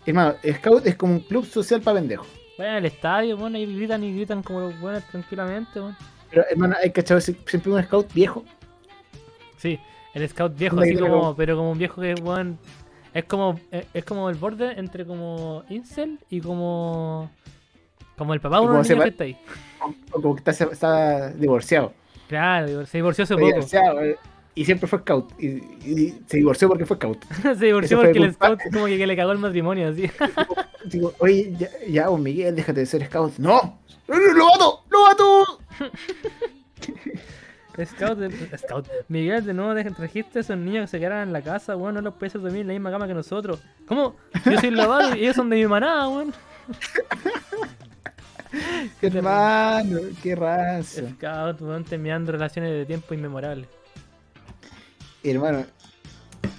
Hermano, Scout es como un club social para pendejos. Vayan al estadio, weón, ahí gritan y gritan como los buenos tranquilamente, weón. Pero, hermano, hay que echar siempre un Scout viejo. Sí, el scout viejo, así como, pero como un viejo que, weón, es como, es, es como el borde entre como incel y como, como el papá de uno que está ahí. O como que está, está divorciado. Claro, se divorció hace poco. eh, Y siempre fue Scout. Y, y se divorció porque fue Scout. se divorció Eso porque el culpa- scout como que, que le cagó el matrimonio, así. Digo, oye, ya, ya, vos, Miguel, déjate de ser Scout. ¡No! ¡Lo mato! Scout, de- scout. Miguel, de nuevo trajiste a esos niños que se quedaran en la casa, weón, no los puedes dormir en la misma cama que nosotros. ¿Cómo? Yo soy lavado y ellos son de mi manada, weón. Hermano, qué raza. Scout, weón, terminando relaciones de tiempo inmemorables. Hermano,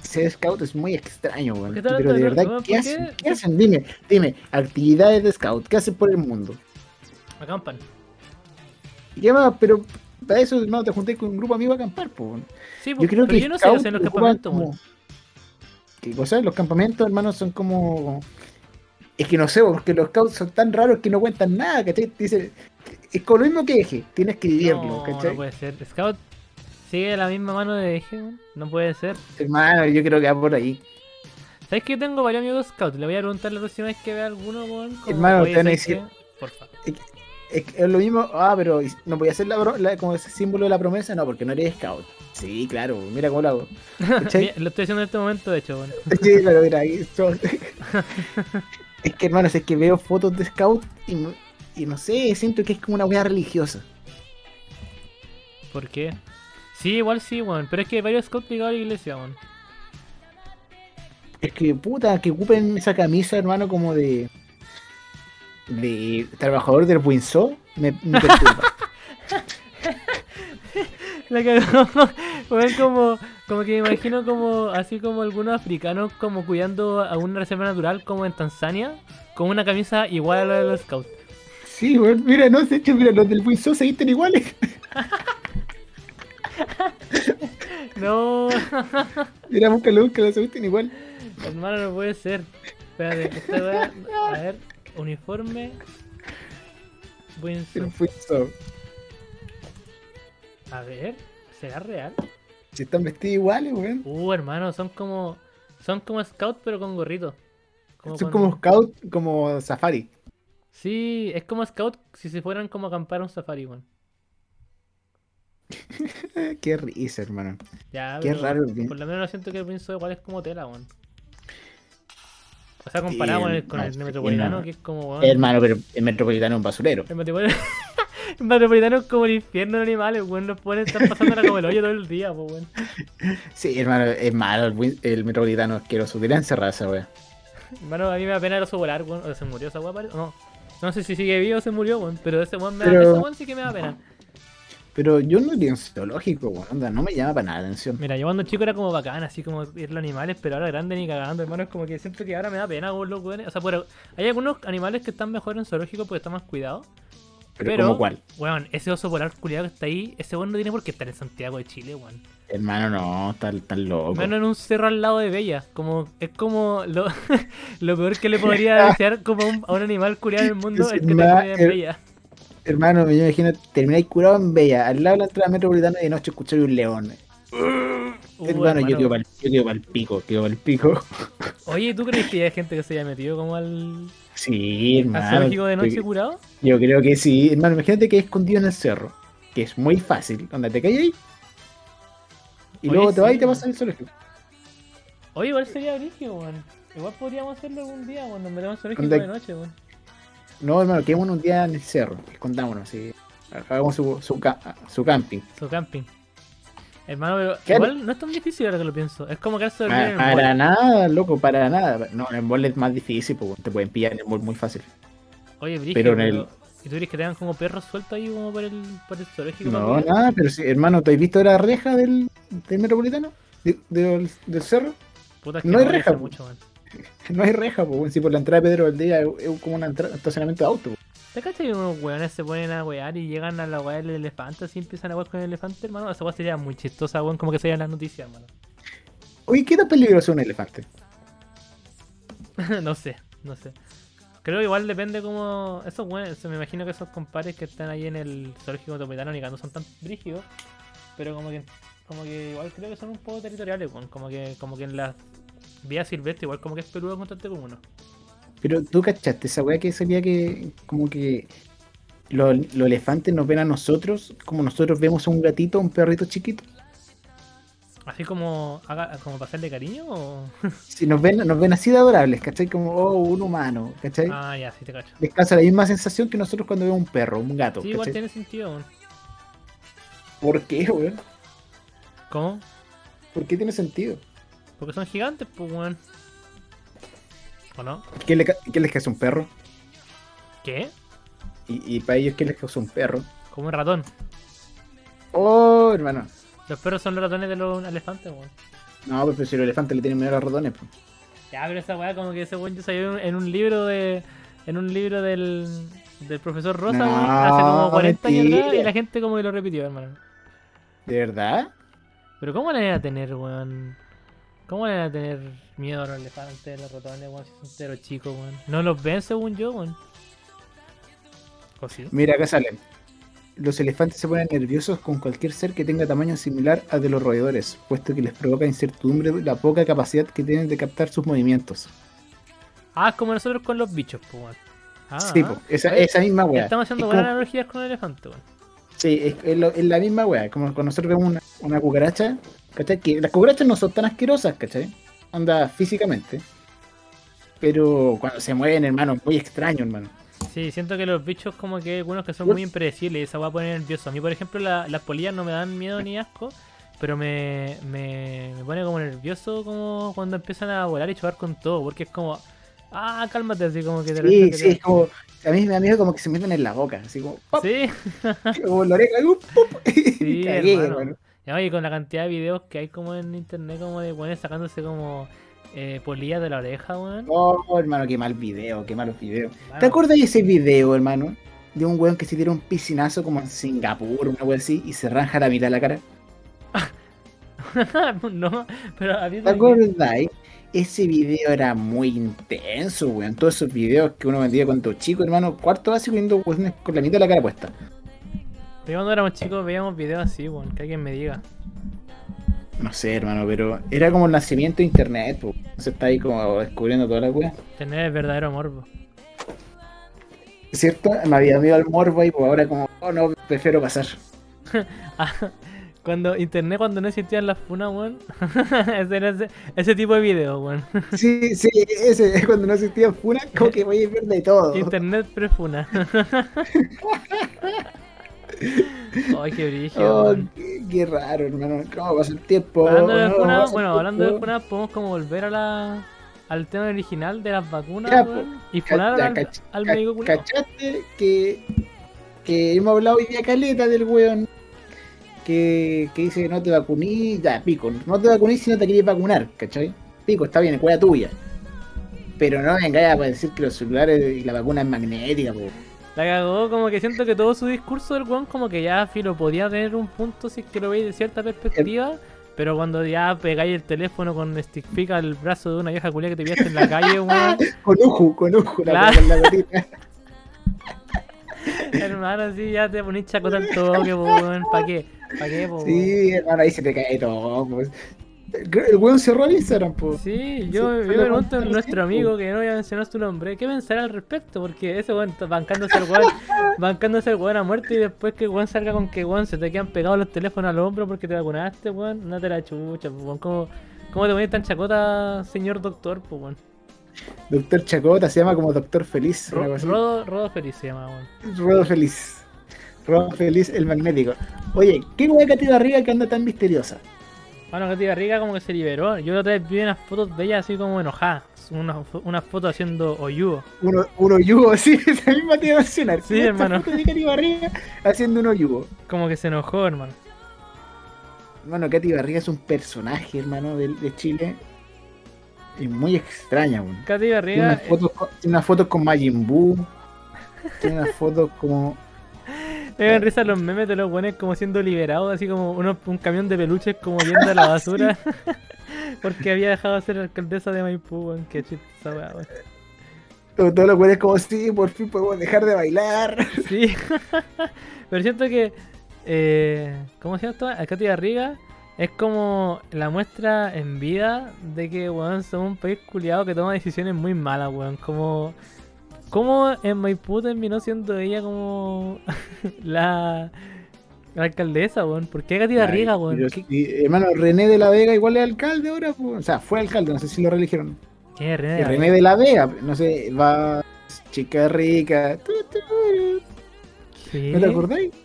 ser Scout es muy extraño, weón. ¿Qué Pero de verdad? ¿qué ¿Por hacen? qué? ¿Qué hacen? Dime, dime. Actividades de Scout. ¿Qué hacen por el mundo? Acampan. ¿Y qué más? Pero para eso, hermano, te junté con un grupo amigo a acampar, pues. Sí, Yo creo pero que yo no sé hacer los campamentos, como-. ¿Qué cosa? Los campamentos, hermano, son como. Es que no sé, porque los scouts son tan raros que no cuentan nada, ¿cachai? Dice, es con lo mismo que eje, tienes que vivirlo, No, ¿cachai? no puede ser. Scout sigue la misma mano de eje. No puede ser. Hermano, yo creo que va por ahí. ¿Sabes que tengo varios amigos Scout? Le voy a preguntar la próxima vez que vea alguno, weón. Hermano, "Oye, te van a ¿sabes decir- qué? Porfa. Es, es lo mismo, ah, pero no voy a hacer la, la- como ese símbolo de la promesa, no, porque no eres scout. Sí, claro, mira cómo lo hago. Lo estoy haciendo en este momento, de hecho, weón. Sí, pero mira, ahí es que hermano, es que veo fotos de scout y, no- y no sé, siento que es como una weá religiosa. ¿Por qué? Sí, igual sí, weón. Pero es que hay varios Scouts ligados a la iglesia, weón. Es que puta, que ocupen esa camisa, hermano, como de. De trabajador del Winsor, me, me perturba. La cagó. Weón, como, como que me imagino como así como algunos africanos como cuidando a una reserva natural como en Tanzania, con una camisa igual a la de los Scouts. Sí, weón, mira, no sé, hecho, mira, los del Winsor se visten iguales. No, Mira, búscalo, búscalo, se visten igual. hermano, no puede ser. Espérate, esta a ver, uniforme. Windsor. El Winsor. A ver, ¿será real? Si están vestidos iguales, weón. Uh, hermano, son como. Son como Scout pero con gorrito. Como Son como scout, como safari. Sí, es como Scout si se fueran como a acampar a un safari, weón. Eh, Qué risa, hermano. Ya, Qué pero raro. Por lo menos siento que el Windsor igual es como tela, weón. O sea, comparado con el, con no, el metropolitano, no. que es como, weón. Hermano, pero el metropolitano es un basurero. El metropolitano, el metropolitano es como el infierno de animales, weón. Los ponen están pasándola como el hoyo todo el día, pues, weón. Sí, hermano, es malo. El, el metropolitano asqueroso. Dirán encerrada esa wea. Hermano, a mí me da pena el oso volar, weón. O se murió esa parece. No. No sé si sigue vivo o se murió, weón. Pero ese weón me da, Pero- ese weón sí que me da pena. Pero yo no iría un zoológico, weón. onda, No me llama para nada la atención. Mira, yo cuando chico era como bacán, así como ir los animales, pero ahora grande ni cagando, hermano. Es como que siento que ahora me da pena, weón, los weones. O sea, pero hay algunos animales que están mejor en zoológico porque están más cuidados. Pero, Pero, ¿como cuál? weón, ese oso polar culiado que está ahí, ese weón no tiene por qué estar en Santiago de Chile, weón. Hermano, no, tan, tan loco. Menos en un cerro al lado de Bella. Como, es como lo, lo peor que le podría desear como a un, a un animal culiado en el mundo Es es que te en eh, Bella. Hermano, me imagino termináis curado en Bella, al lado de la entrada metropolitana y de noche escuchar un león. Uh, hermano, yo hermano. quedo para el pico, quedo para el pico. Oye, ¿tú crees que hay gente que se haya metido como al, Sí, al hermano. zoológico de noche yo- curado? Yo creo que sí. Hermano, imagínate que es escondido en el cerro, que es muy fácil, donde te caes ahí. Y Oye, luego te vas sí, y te vas al zoológico. Oye, igual sería brígido, weón. Igual podríamos hacerlo algún día, weón. Nos metemos zoológico Anda- de noche, weón. No, hermano, quedémonos un día en el cerro, escondámonos así. Hagamos su, su, su camping. Su camping. Hermano, pero ¿Qué? igual no es tan difícil ahora que lo pienso. Es como quedarse dormido en Pa- el para mall. nada, loco, para nada. No, en el mall es más difícil, porque te pueden pillar en el mall muy fácil. Oye, brígido, pero en el- ¿Y tú crees que tengan como perros sueltos ahí como por el, por el zoológico? No, para nada, pero sí, hermano, ¿te has visto la reja del, del metropolitano? De- del, del cerro? Puta, es que no hay reja, mucho. No hay reja, pues, si por la entrada de Pedro Valdía es, como un estacionamiento de auto. po. ¿Te cachas que unos weones se ponen a wear y llegan a la weá del elefante así empiezan a wear con el elefante, hermano? Esa weá sería muy chistosa, weón, como que serían las noticias, hermano. Oye, ¿qué tan peligroso es un elefante? no sé, no sé. Creo que igual depende como. Esos weones, me imagino que esos compares que están ahí en el zoológico metropolitano ni que no son tan brígidos, pero como que como que igual creo que son un poco territoriales, weón. Como que, como que en las vías silvestres igual como que es peludo encontrarte con uno. Pero tú cachaste esa weá que sería que, como que los, los elefantes nos ven a nosotros, como nosotros vemos a un gatito, a un perrito chiquito. Así como haga, como pasarle cariño o. Si nos ven, nos ven así de adorables, ¿cachai? Como, oh, un humano, ¿cachai? ah, ya, sí te cacho. Les causa la misma sensación que nosotros cuando vemos un perro, un gato, Sí, igual ¿cachai? tiene sentido, weón. ¿Por qué, weón? ¿Cómo? ¿Por qué tiene sentido? Porque son gigantes, pues, weón. ¿O no? ¿Qué, le, qué les causa un perro? ¿Qué? Y, y para ellos, ¿qué les causa un perro? Como un ratón. Oh, hermano. Los perros son los ratones de los elefantes, weón. No, pues, pero si los elefantes le tienen miedo a los ratones, pues. Ya, pero esa weá como que ese weón yo salió en un libro de. En un libro del. del profesor Rosa, No, weón, hace como 40 años atrás y la gente como que lo repitió, hermano. ¿De verdad? Pero ¿cómo le van a tener, weón? ¿Cómo van a tener miedo a los elefantes, los ratones, weón, si son enteros chicos, weón? No los ven según yo, weón. ¿O sí? Mira, acá sale. Los elefantes se ponen nerviosos con cualquier ser que tenga tamaño similar al de los roedores, puesto que les provoca incertidumbre la poca capacidad que tienen de captar sus movimientos. Ah, es como nosotros con los bichos, pues, weón. Ah, sí, po, esa, esa misma weá. Estamos haciendo Es buenas como- analogías con el elefante, weón. Sí, es, es lo- es la misma weá. Como cuando nosotros vemos una, una cucaracha, ¿cachai? Que las cucarachas no son tan asquerosas, ¿cachai? Anda físicamente. Pero cuando se mueven, hermano, muy extraño, hermano. Sí, siento que los bichos como que hay algunos que son muy impredecibles esa va a poner nervioso. A mí, por ejemplo, la- las polillas no me dan miedo ni asco, pero me, me, me pone como nervioso como cuando empiezan a volar y chocar con todo, porque es como, ah, cálmate, así como que de Sí, sí, es como. A mí me da miedo como que se meten en la boca, así como. ¡pop! Sí, Como la oreja, sí, Cagué, hermano. hermano. Ya, oye, con la cantidad de videos que hay como en internet, como de buenos sacándose como eh, polillas de la oreja, weón. Oh, hermano, qué mal video, qué malos videos. ¿Te acuerdas de ese video, hermano? De un weón que se tira un piscinazo como en Singapur, una weón así, y se ranja la mitad de la cara. no, pero a mí ¿Te acuerdas? Ese video era muy intenso, weón. Todos esos videos que uno vendía cuando chico, hermano, cuarto básico viendo weones con la mitad de la cara puesta. Pero cuando éramos chicos veíamos videos así, weón, que alguien me diga. No sé, hermano, pero era como el nacimiento de internet, pues. Se está ahí como descubriendo toda la weá. Tener el verdadero morbo. ¿Cierto? Me había miedo al morbo y pues ahora como, oh no, prefiero pasar. Ah, Cuando internet, cuando no existían las funas, weón. ese era ese, ese tipo de video, weón. Sí, sí, ese es cuando no existía Funa, como que voy a ver de todo. internet pre-funa. Ay, qué brillo, Oh, qué, qué raro, hermano. ¿Cómo pasa el tiempo? Hablando de No, bueno, hablando de funas, podemos como volver a la, al tema original de las vacunas, Ya, y funar al, cach- al médico. ¿Cachaste que, que hemos hablado hoy día caleta del weón? Que, que dice no te vacuní, ya, pico, no te vacuní si no te querías vacunar, ¿cachai? Pico, está bien, es cueva tuya. Pero no vengáis a decir que los celulares y la vacuna es magnética, po. La cagó, como que siento que todo su discurso del weón, como que ya, filo, podía tener un punto si es que lo veis de cierta perspectiva. Pero cuando ya pegáis el teléfono con stickfica el brazo de una vieja culia que te pillaste en la calle, weón. Con ojo, con ojo, la, con la gotita. hermano, así ya te ponís chacota al toque, weón. ¿Para qué? ¿Para qué, po? Sí, hermano, ahí se te cae todo, pues. El weón cerró el Instagram, po. Sí, Sí, yo, me pregunto a nuestro amigo, que no voy a mencionar su nombre, ¿qué pensará al respecto? Porque ese weón bancándose el weón, bancándose el weón a muerte y después que el weón salga con que weón se te quedan pegados los teléfonos al hombro porque te vacunaste, weón, no te la chucha, pues, weón. ¿Cómo, ¿Cómo te pones tan chacota, señor doctor, pues weón? Doctor Chacota se llama como Doctor Feliz. Ro-. Rodo, Rodo Feliz se llama, weón. Rodo Feliz. Rodo Feliz, el magnético. Oye, ¿qué hueá Katy Barriga que anda tan misteriosa? Bueno, Katy Barriga como que se liberó. Yo otra vez vi unas fotos de ella así como enojada. Unas unas fotos haciendo oyugo. Uno, uno yugo, sí, esa misma te iba a mencionar. Sí, hermano. foto de Katy Barriga haciendo uno yugo. Como que se enojó, hermano. Bueno, Katy Barriga es un personaje, hermano, de, de Chile. Y muy extraña, weón. Katy Tiene Barriga unas fotos, con- tiene unas fotos con Majin Buu. Tiene unas fotos como. Me dan risa los memes de los buenos como siendo liberados, así como uno, un camión de peluches como yendo a la basura. Porque había dejado de ser alcaldesa de Maipú, weón. Qué chiste esa weá, weón. Todos los güeyes como, sí, por fin podemos dejar de bailar. Sí. Pero siento que. Eh, ¿Cómo se llama esto? A Katy Barriga es como la muestra en vida de que, weón, somos un país culiado que toma decisiones muy malas, weón. Como. ¿Cómo en Maipú terminó siendo ella como la, la alcaldesa, weón? ¿Por qué Katy Barriga, weón? pero ¿Qué, sí, hermano, René de la Vega igual es alcalde ahora, pues. o sea, fue alcalde, no sé si lo reeligieron. ¿Qué René? Y René de la Vega, no sé, va chica rica. ¿Qué? ¿No te acordáis?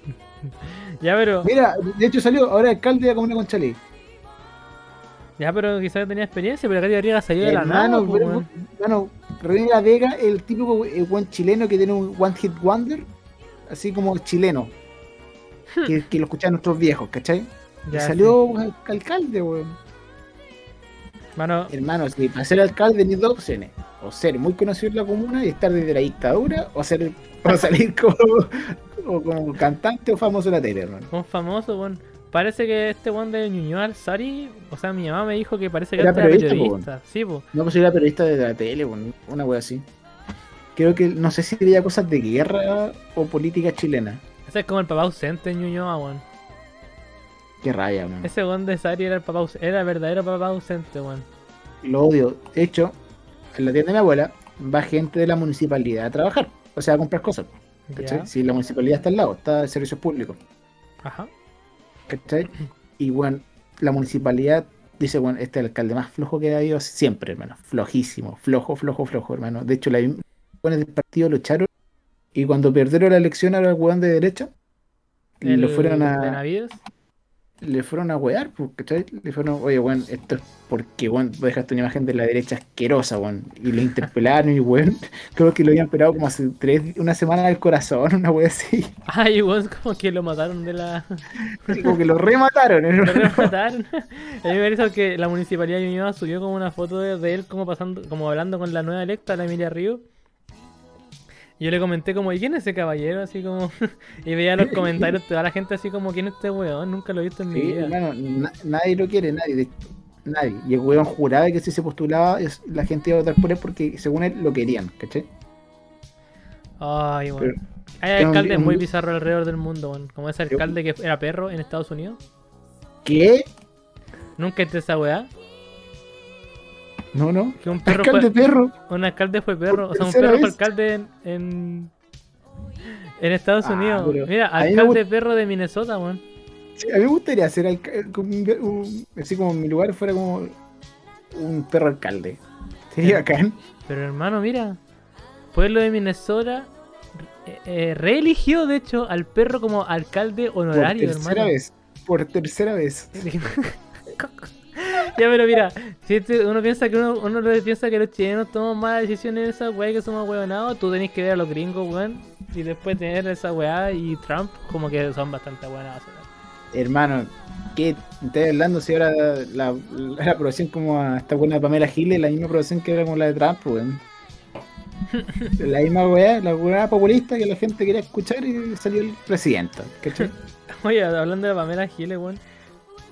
Ya, pero. Mira, de hecho salió ahora alcalde de la comuna con Chalí. Ya, pero quizás tenía experiencia, pero Katy Barriga salió de la nada, Hermano, hermano, René la Vega, el típico eh, buen chileno que tiene un One Hit Wonder, así como chileno. que, que lo escuchaban nuestros viejos, ¿cachai? Y Ya, salió al- alcalde, weón. Hermano, si para ser alcalde tienes dos opciones. O ser muy conocido en la comuna y estar desde la dictadura, o ser o salir como, o como cantante o famoso en la tele, hermano. un famoso, weón. Parece que este weón de Ñuñoa Alzari, o sea, mi mamá me dijo que parece que Era antes era periodista, po, periodista. Sí, po. No, pues era periodista de la tele, una wea así. Creo que, no sé si veía cosas de guerra o política chilena. Ese es como el papá ausente en Ñuñoa, weón. Qué raya, weón. Ese weón de Sari era el papá era el verdadero papá ausente, weón. Lo odio. De hecho, en la tienda de mi abuela va gente de la municipalidad a trabajar. O sea, a comprar cosas. Si la municipalidad está al lado, está de servicios públicos. Ajá. ¿Cachai? Y bueno, la municipalidad dice, bueno, este es el alcalde más flojo que ha habido siempre, hermano. Flojísimo, flojo, flojo, flojo, hermano. De hecho, la buenos del partido lo echaron. Y cuando perdieron la elección al weón de derecha, El lo fueron a, Navides. Le fueron a wear, pues, ¿cachai? Le fueron, oye, weón, esto es porque, weón, dejaste una imagen de la derecha asquerosa, weón. Y lo interpelaron y, weón, creo que lo habían esperado como hace tres, una semana del corazón, una wea así. Ay, weón, como que lo mataron de la. Como que lo remataron, Lo hermano. mataron. A mí me hizo que la municipalidad de Ñuñoa subió como una foto de, de él como pasando, como hablando con la nueva electa, la Emilia Río. Yo le comenté como, ¿y quién es ese caballero? Así como, y veía los comentarios toda la gente así como, ¿quién es este weón? Nunca lo he visto en mi vida. na- nadie lo quiere, nadie. nadie. Y el weón juraba que si se postulaba, es- la gente iba a votar por él porque según él lo querían, ¿cachai? Ay. Pero- Hay alcaldes un- muy bizarros alrededor del mundo, weón. Como ese alcalde que era perro en Estados Unidos. ¿Qué? Nunca entré esa weá. No, no. Que un perro Alcalde fue, perro. un alcalde fue perro. O sea, un tercera perro fue vez. alcalde en, en, en Estados Ah, Unidos. Mira, me alcalde perro de Minnesota, weón. Sí, a mí me gustaría hacer alca- como un- un- así como mi lugar fuera como un perro alcalde. Sería bacán. Pero hermano, mira. Pueblo de Minnesota eh, eh, reeligió, de hecho, al perro como alcalde Por honorario, tercera hermano. vez. Por tercera vez. ya, pero mira, si este- uno piensa que uno, uno piensa que los chilenos toman malas decisiones en esa weá que somos huevonados, tú tenés que ver a los gringos, weón, y después tener esa weá y Trump como que son bastante buenas. Hermano, ¿qué estás hablando si ahora la, la, la aprobación como a esta buena Pamela Giles, la misma aprobación que era como la de Trump, weón? La misma weá, la weá populista que la gente quería escuchar y salió el presidente, ¿cachai? Oye, hablando de Pamela Giles, weón.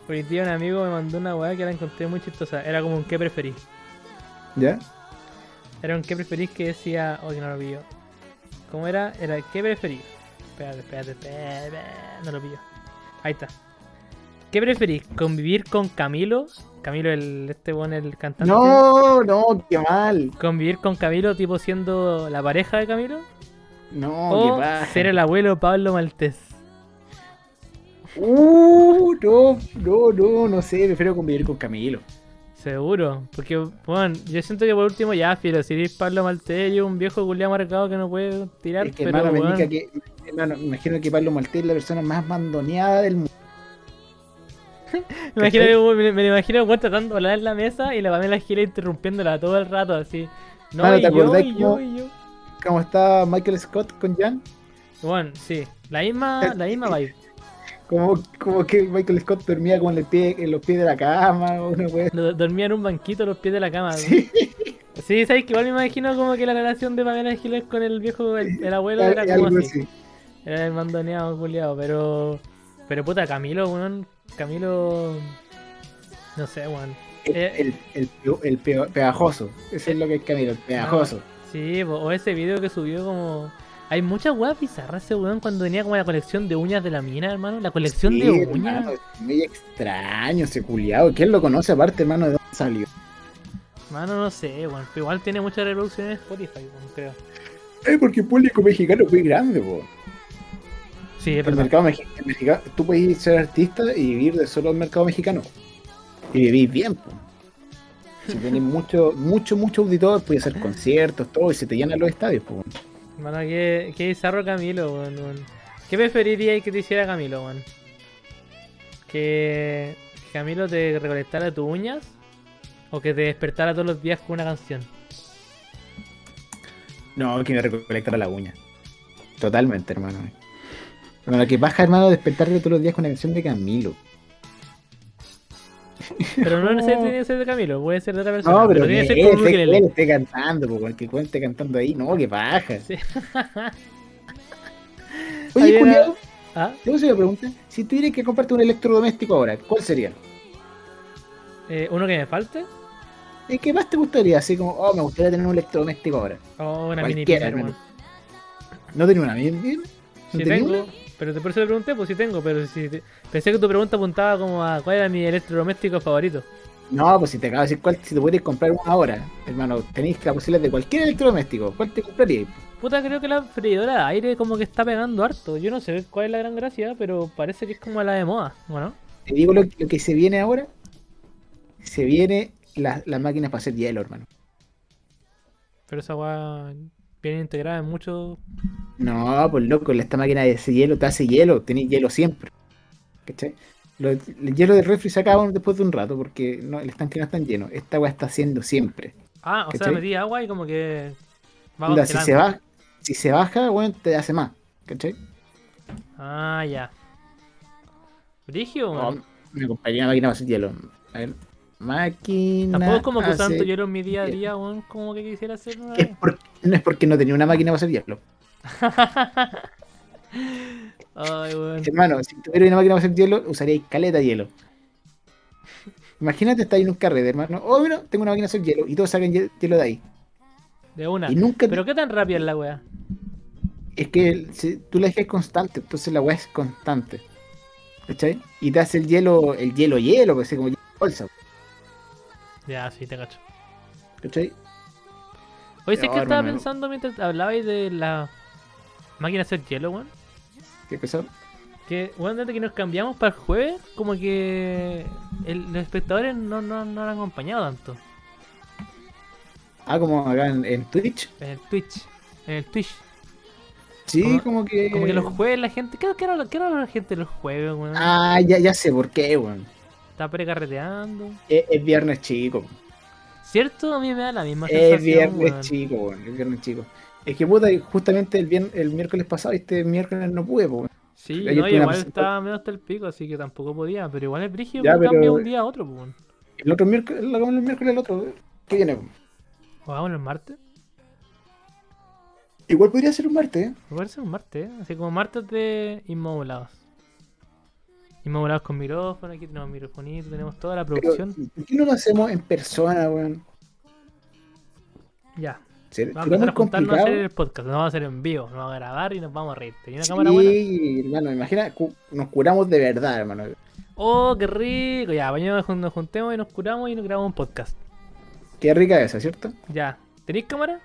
Hoy día un amigo me mandó una weá que la encontré muy chistosa. Era como un qué preferís. ¿Ya? Era un qué preferís que decía. Oh, que no lo pillo. ¿Cómo era? Era qué preferís. Espérate, espérate, espérate. No lo pillo. Ahí está. ¿Qué preferís? ¿Convivir con Camilo? Camilo, el este weón, el cantante. No, no, qué mal. ¿Convivir con Camilo, tipo siendo la pareja de Camilo? No, o qué paja. ser el abuelo Pablo Maltés. Uh, no, no, no, no sé, prefiero convivir con Camilo. Seguro, porque, bueno, yo siento que por último ya, filo, si eres Pablo Maltés, yo un viejo culiao marcado que no puede tirar, Es que, pero, me, weón, indica que, hermano, me imagino que Pablo Maltés es la persona más mandoneada del mundo. me imagino, me, me lo imagino weón, tratando de hablar en la mesa y la Pamela Giles interrumpiéndola todo el rato, así. No, Mano, y ¿te yo, acordás y yo, cómo- y yo. Como está Michael Scott con Jan, Bueno, sí, la misma, la misma vibe. Como, como que Michael Scott dormía con el pie, en los pies de la cama, una wea. Do- Dormía en un banquito a los pies de la cama. Sí, Sí, sabes que igual me imagino como que la relación de Pamela Giles con el viejo, el, el abuelo era como así. así. Era el mandoneado culiado, pero. Pero puta, Camilo, weón. Camilo. No sé, weón. El, Eh, el, el, el pegajoso, eso es lo que es Camilo, el pegajoso. Sí, o ese video que subió como. Hay muchas weas bizarras ese weón cuando tenía como la colección de uñas de la mina, hermano. La colección Sí, de uñas. hermano, es muy extraño ese culiado. ¿Quién lo conoce aparte, hermano, de dónde salió? Mano, no sé, weón. Pero igual tiene muchas reproducciones en Spotify, weón, creo. Es porque el público mexicano es muy grande, po. Sí, es El mercado mexicano, tú puedes ser artista y vivir de solo el mercado mexicano. Y vivir bien, po. Si tenés mucho, mucho, mucho auditor, puedes hacer conciertos, todo, y se te llenan los estadios, po. Mano, qué, qué bizarro Camilo, weón, weón. ¿Qué preferirías que te hiciera Camilo, weón? ¿Que Camilo te recolectara tus uñas? ¿O que te despertara todos los días con una canción? No, que me recolectara la uña. Totalmente, hermano. Bueno, que baja, hermano, despertarte todos los días con una canción de Camilo. Pero no necesariamente tiene que ser de Camilo, puede ser de otra persona. No, pero, tiene que que ser él, él esté cantando, po, que cuente esté cantando ahí, no, que baja. Sí. Oye, culiao, ¿Ah? se me pregunta, si tuvieras que comprarte un electrodoméstico ahora, ¿cuál sería? Eh, ¿Uno que me falte? ¿Y qué más te gustaría? Así como, oh, me gustaría tener un electrodoméstico ahora. O una mini hermano. ¿No tenía una bien? ¿No Si tenía tengo, una? Pero por eso te pregunté, pues si tengo, pero si te- pensé que tu pregunta apuntaba como a cuál era mi electrodoméstico favorito. No, pues si te acabo de decir cuál, si te pudieras comprar una ahora, hermano, tenéis la posibilidad de cualquier electrodoméstico, ¿cuál te comprarías? Puta, creo que la freidora de aire como que está pegando harto. Yo no sé cuál es la gran gracia, pero parece que es como la de moda, ¿bueno? Te digo lo, lo que se viene ahora. Se viene la- las máquinas para hacer hielo, hermano. Pero esa weá viene integrada en muchos... No, pues loco, esta máquina de hacer hielo te hace hielo, tenés hielo siempre. ¿Cachai? Lo- el hielo del refri se acaba después de un rato porque no, el estanque no está lleno. Esta weá está haciendo siempre. Ah, o sea, metí agua y como que... Va Onda, si se baja, si se baja, bueno, te hace más. ¿Cachai? Ah, ya. Brigio, No, me compraría una máquina para hacer hielo. A ver, máquina. Tampoco es como que hace- usando hielo en mi día a día, weón, como que quisiera hacer una Es no es porque no tenía una máquina para hacer hielo. Ay. Hermano, si tuviera una máquina para hacer hielo, usaría caleta de hielo. Imagínate estar en un carrete, hermano. Oh, mira, tengo una máquina para hacer hielo. Y todos sacan hie- hielo de ahí. De una. Y nunca. Pero qué tan rápida es la weá. Es que si- tú la dejas constante, entonces la weá es constante. ¿Cachai? Y te hace el hielo, el hielo hielo, pues así como hielo de bolsa. Ya, sí, te cacho. ¿Cachai? Oye, sé que estaba pensando mientras hablabais de la máquina de hacer hielo, weón. ¿Qué cosa? Que, bueno, desde que nos cambiamos para el jueves, como que el- los espectadores no, no, no han acompañado tanto. Ah, como acá en, en Twitch. En el Twitch. En el Twitch. Sí, Como- como que. Como que los jueves la gente. ¿Qué, qué, era, qué era la gente los jueves, weón? Ah, ya, ya sé por qué, weón. Está precarreteando. Es, es viernes chico. ¿Cierto? A mí me da la misma Es sensación, viernes weón. chico, weón. Es viernes chico. Es que puta, justamente el, vier- el miércoles pasado, este miércoles no pude, weón. Sí, Ayer no, igual estaba medio hasta el pico, así que tampoco podía. Pero igual es brígido Ya, pero- cambia un día a otro, pues. El otro miércoles, lo hagamos el miércoles, el otro. ¿Qué viene? hagámoslo el martes. Igual podría ser un martes, ¿eh? Me parece un martes, ¿eh? Así como martes de inmodulados. Inmodulados con micrófono, aquí tenemos microfonito, tenemos toda la Pero, producción. ¿por qué no lo hacemos en persona, weón? Ya. ¿Será Vamos a empezar a juntarnos a hacer el podcast. Lo vamos a hacer en vivo. Nos vamos a grabar y nos vamos a reír. ¿Tenía una cámara buena? Hermano, imagina, cu- nos curamos de verdad, hermano. Oh, qué rico. Ya, mañana nos jun- nos juntemos y nos curamos y nos grabamos un podcast. Qué rica esa, ¿cierto? Ya. ¿Tenéis cámara?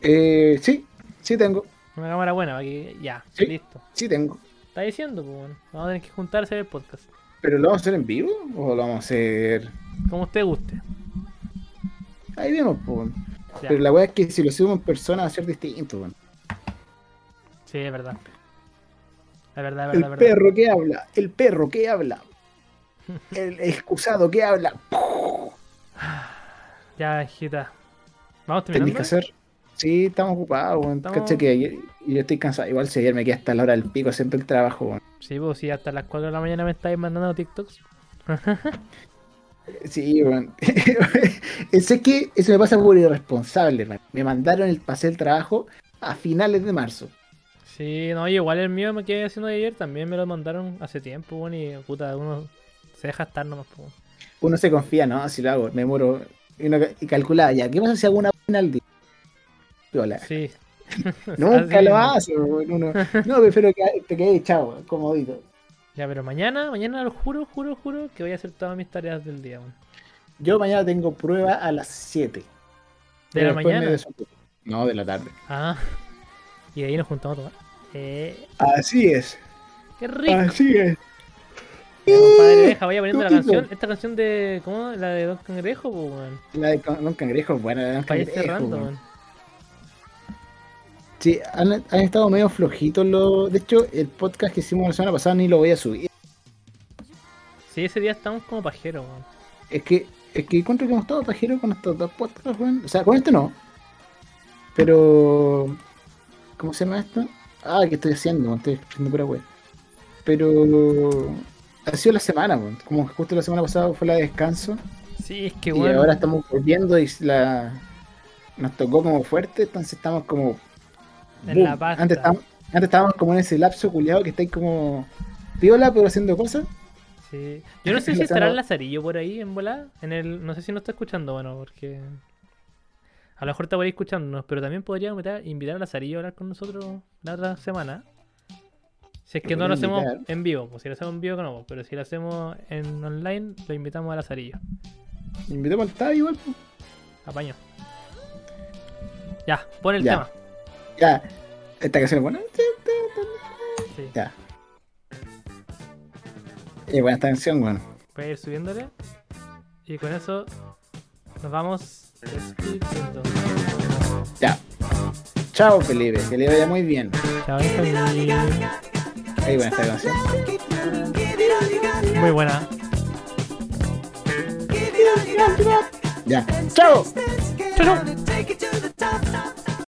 Eh, sí, sí tengo, Una cámara buena, que... Ya, Sí. listo. sí tengo. Está diciendo, pues bueno. Vamos a tener que juntar a hacer el podcast. ¿Pero lo vamos a hacer en vivo o lo vamos a hacer...? Como usted guste. Ahí vemos, pues. Ya. Pero la weá es que si lo hacemos en persona va a ser distinto, weón. Sí, es verdad. Es verdad, es El verdad, verdad. perro que habla, el perro que habla. El excusado que habla. Ya, hijita. Vamos terminando. que hacer. Sí, estamos ocupados, weón. Estamos- que ayer- y yo estoy cansado. Igual si ayer me quedé hasta la hora del pico haciendo el trabajo, weón. Sí, pues sí, hasta las 4 de la mañana me estáis mandando TikToks. Sí, weón. sé que eso me pasa por irresponsable, hermano. Me mandaron el pase del trabajo a finales de marzo. Sí, no, y igual el mío me quedé haciendo de ayer, también me lo mandaron hace tiempo, bueno, y puta, uno se deja estar nomás, pues. Uno se confía, ¿no? Si lo hago, me muero. Y, uno, y calculaba, ya, ¿qué pasa si hago una buena al día? Piola. Sí. Nunca lo hace. Uno, no, prefiero que te quedes echado, comodito. Ya, pero mañana, mañana lo juro, juro, juro que voy a hacer todas mis tareas del día, weón. Yo mañana tengo prueba a las 7. ¿De Pero la mañana? No, de la tarde. Ah. Y de ahí nos juntamos a tomar. Eh, Así es. qué rico. Así es. Ya, compadre, deja, vaya poniendo la canción. Esta canción de. ¿Cómo? La de Don Cangrejo, pues, weón. La de Don Cangrejo es buena. La de Don Para ir Cangrejo, cerrando, weón. Weón. Sí, han, han estado medio flojitos los. De hecho, el podcast que hicimos la semana pasada ni lo voy a subir. Sí, ese día estamos como pajeros, weón. Es que, es que encuentro que hemos estado pajeros con estos dos podcasts, weón. O sea, con este no. Pero. ¿Cómo se llama esto? Ah, ¿qué estoy haciendo? weón? Estoy haciendo pura web. Pero. Ha sido la semana, weón. Como justo la semana pasada fue la de descanso. Sí, es que Y bueno. ahora estamos volviendo y la. Nos tocó como fuerte, entonces estamos como. En boom. la pasta. Antes estábamos, antes estábamos como en ese lapso culiado que estáis como. Piola, pero haciendo cosas. Sí. Yo no sé si estará el Lazarillo por ahí en volada. En el, no sé si no está escuchando, bueno, porque. A lo mejor está por ahí escuchándonos, pero también podríamos meter- invitar a Lazarillo a hablar con nosotros la otra semana. Si es que no lo podría hacemos invitar. en vivo, pues si lo hacemos en vivo, no, pues, pero si lo hacemos en online, lo invitamos a Lazarillo. Invitamos al Tavi igual. pues. Apaño. Ya, pon el Ya. tema. Ya. Esta canción es buena. Sí. Ya. Es buena esta canción, weón. Voy a ir subiéndole. Y con eso nos vamos despidiendo. Ya. Chao, Felipe. Que le vaya muy bien. Chao, familia. Ahí buena esta canción. Muy buena. Ya. Chao. It to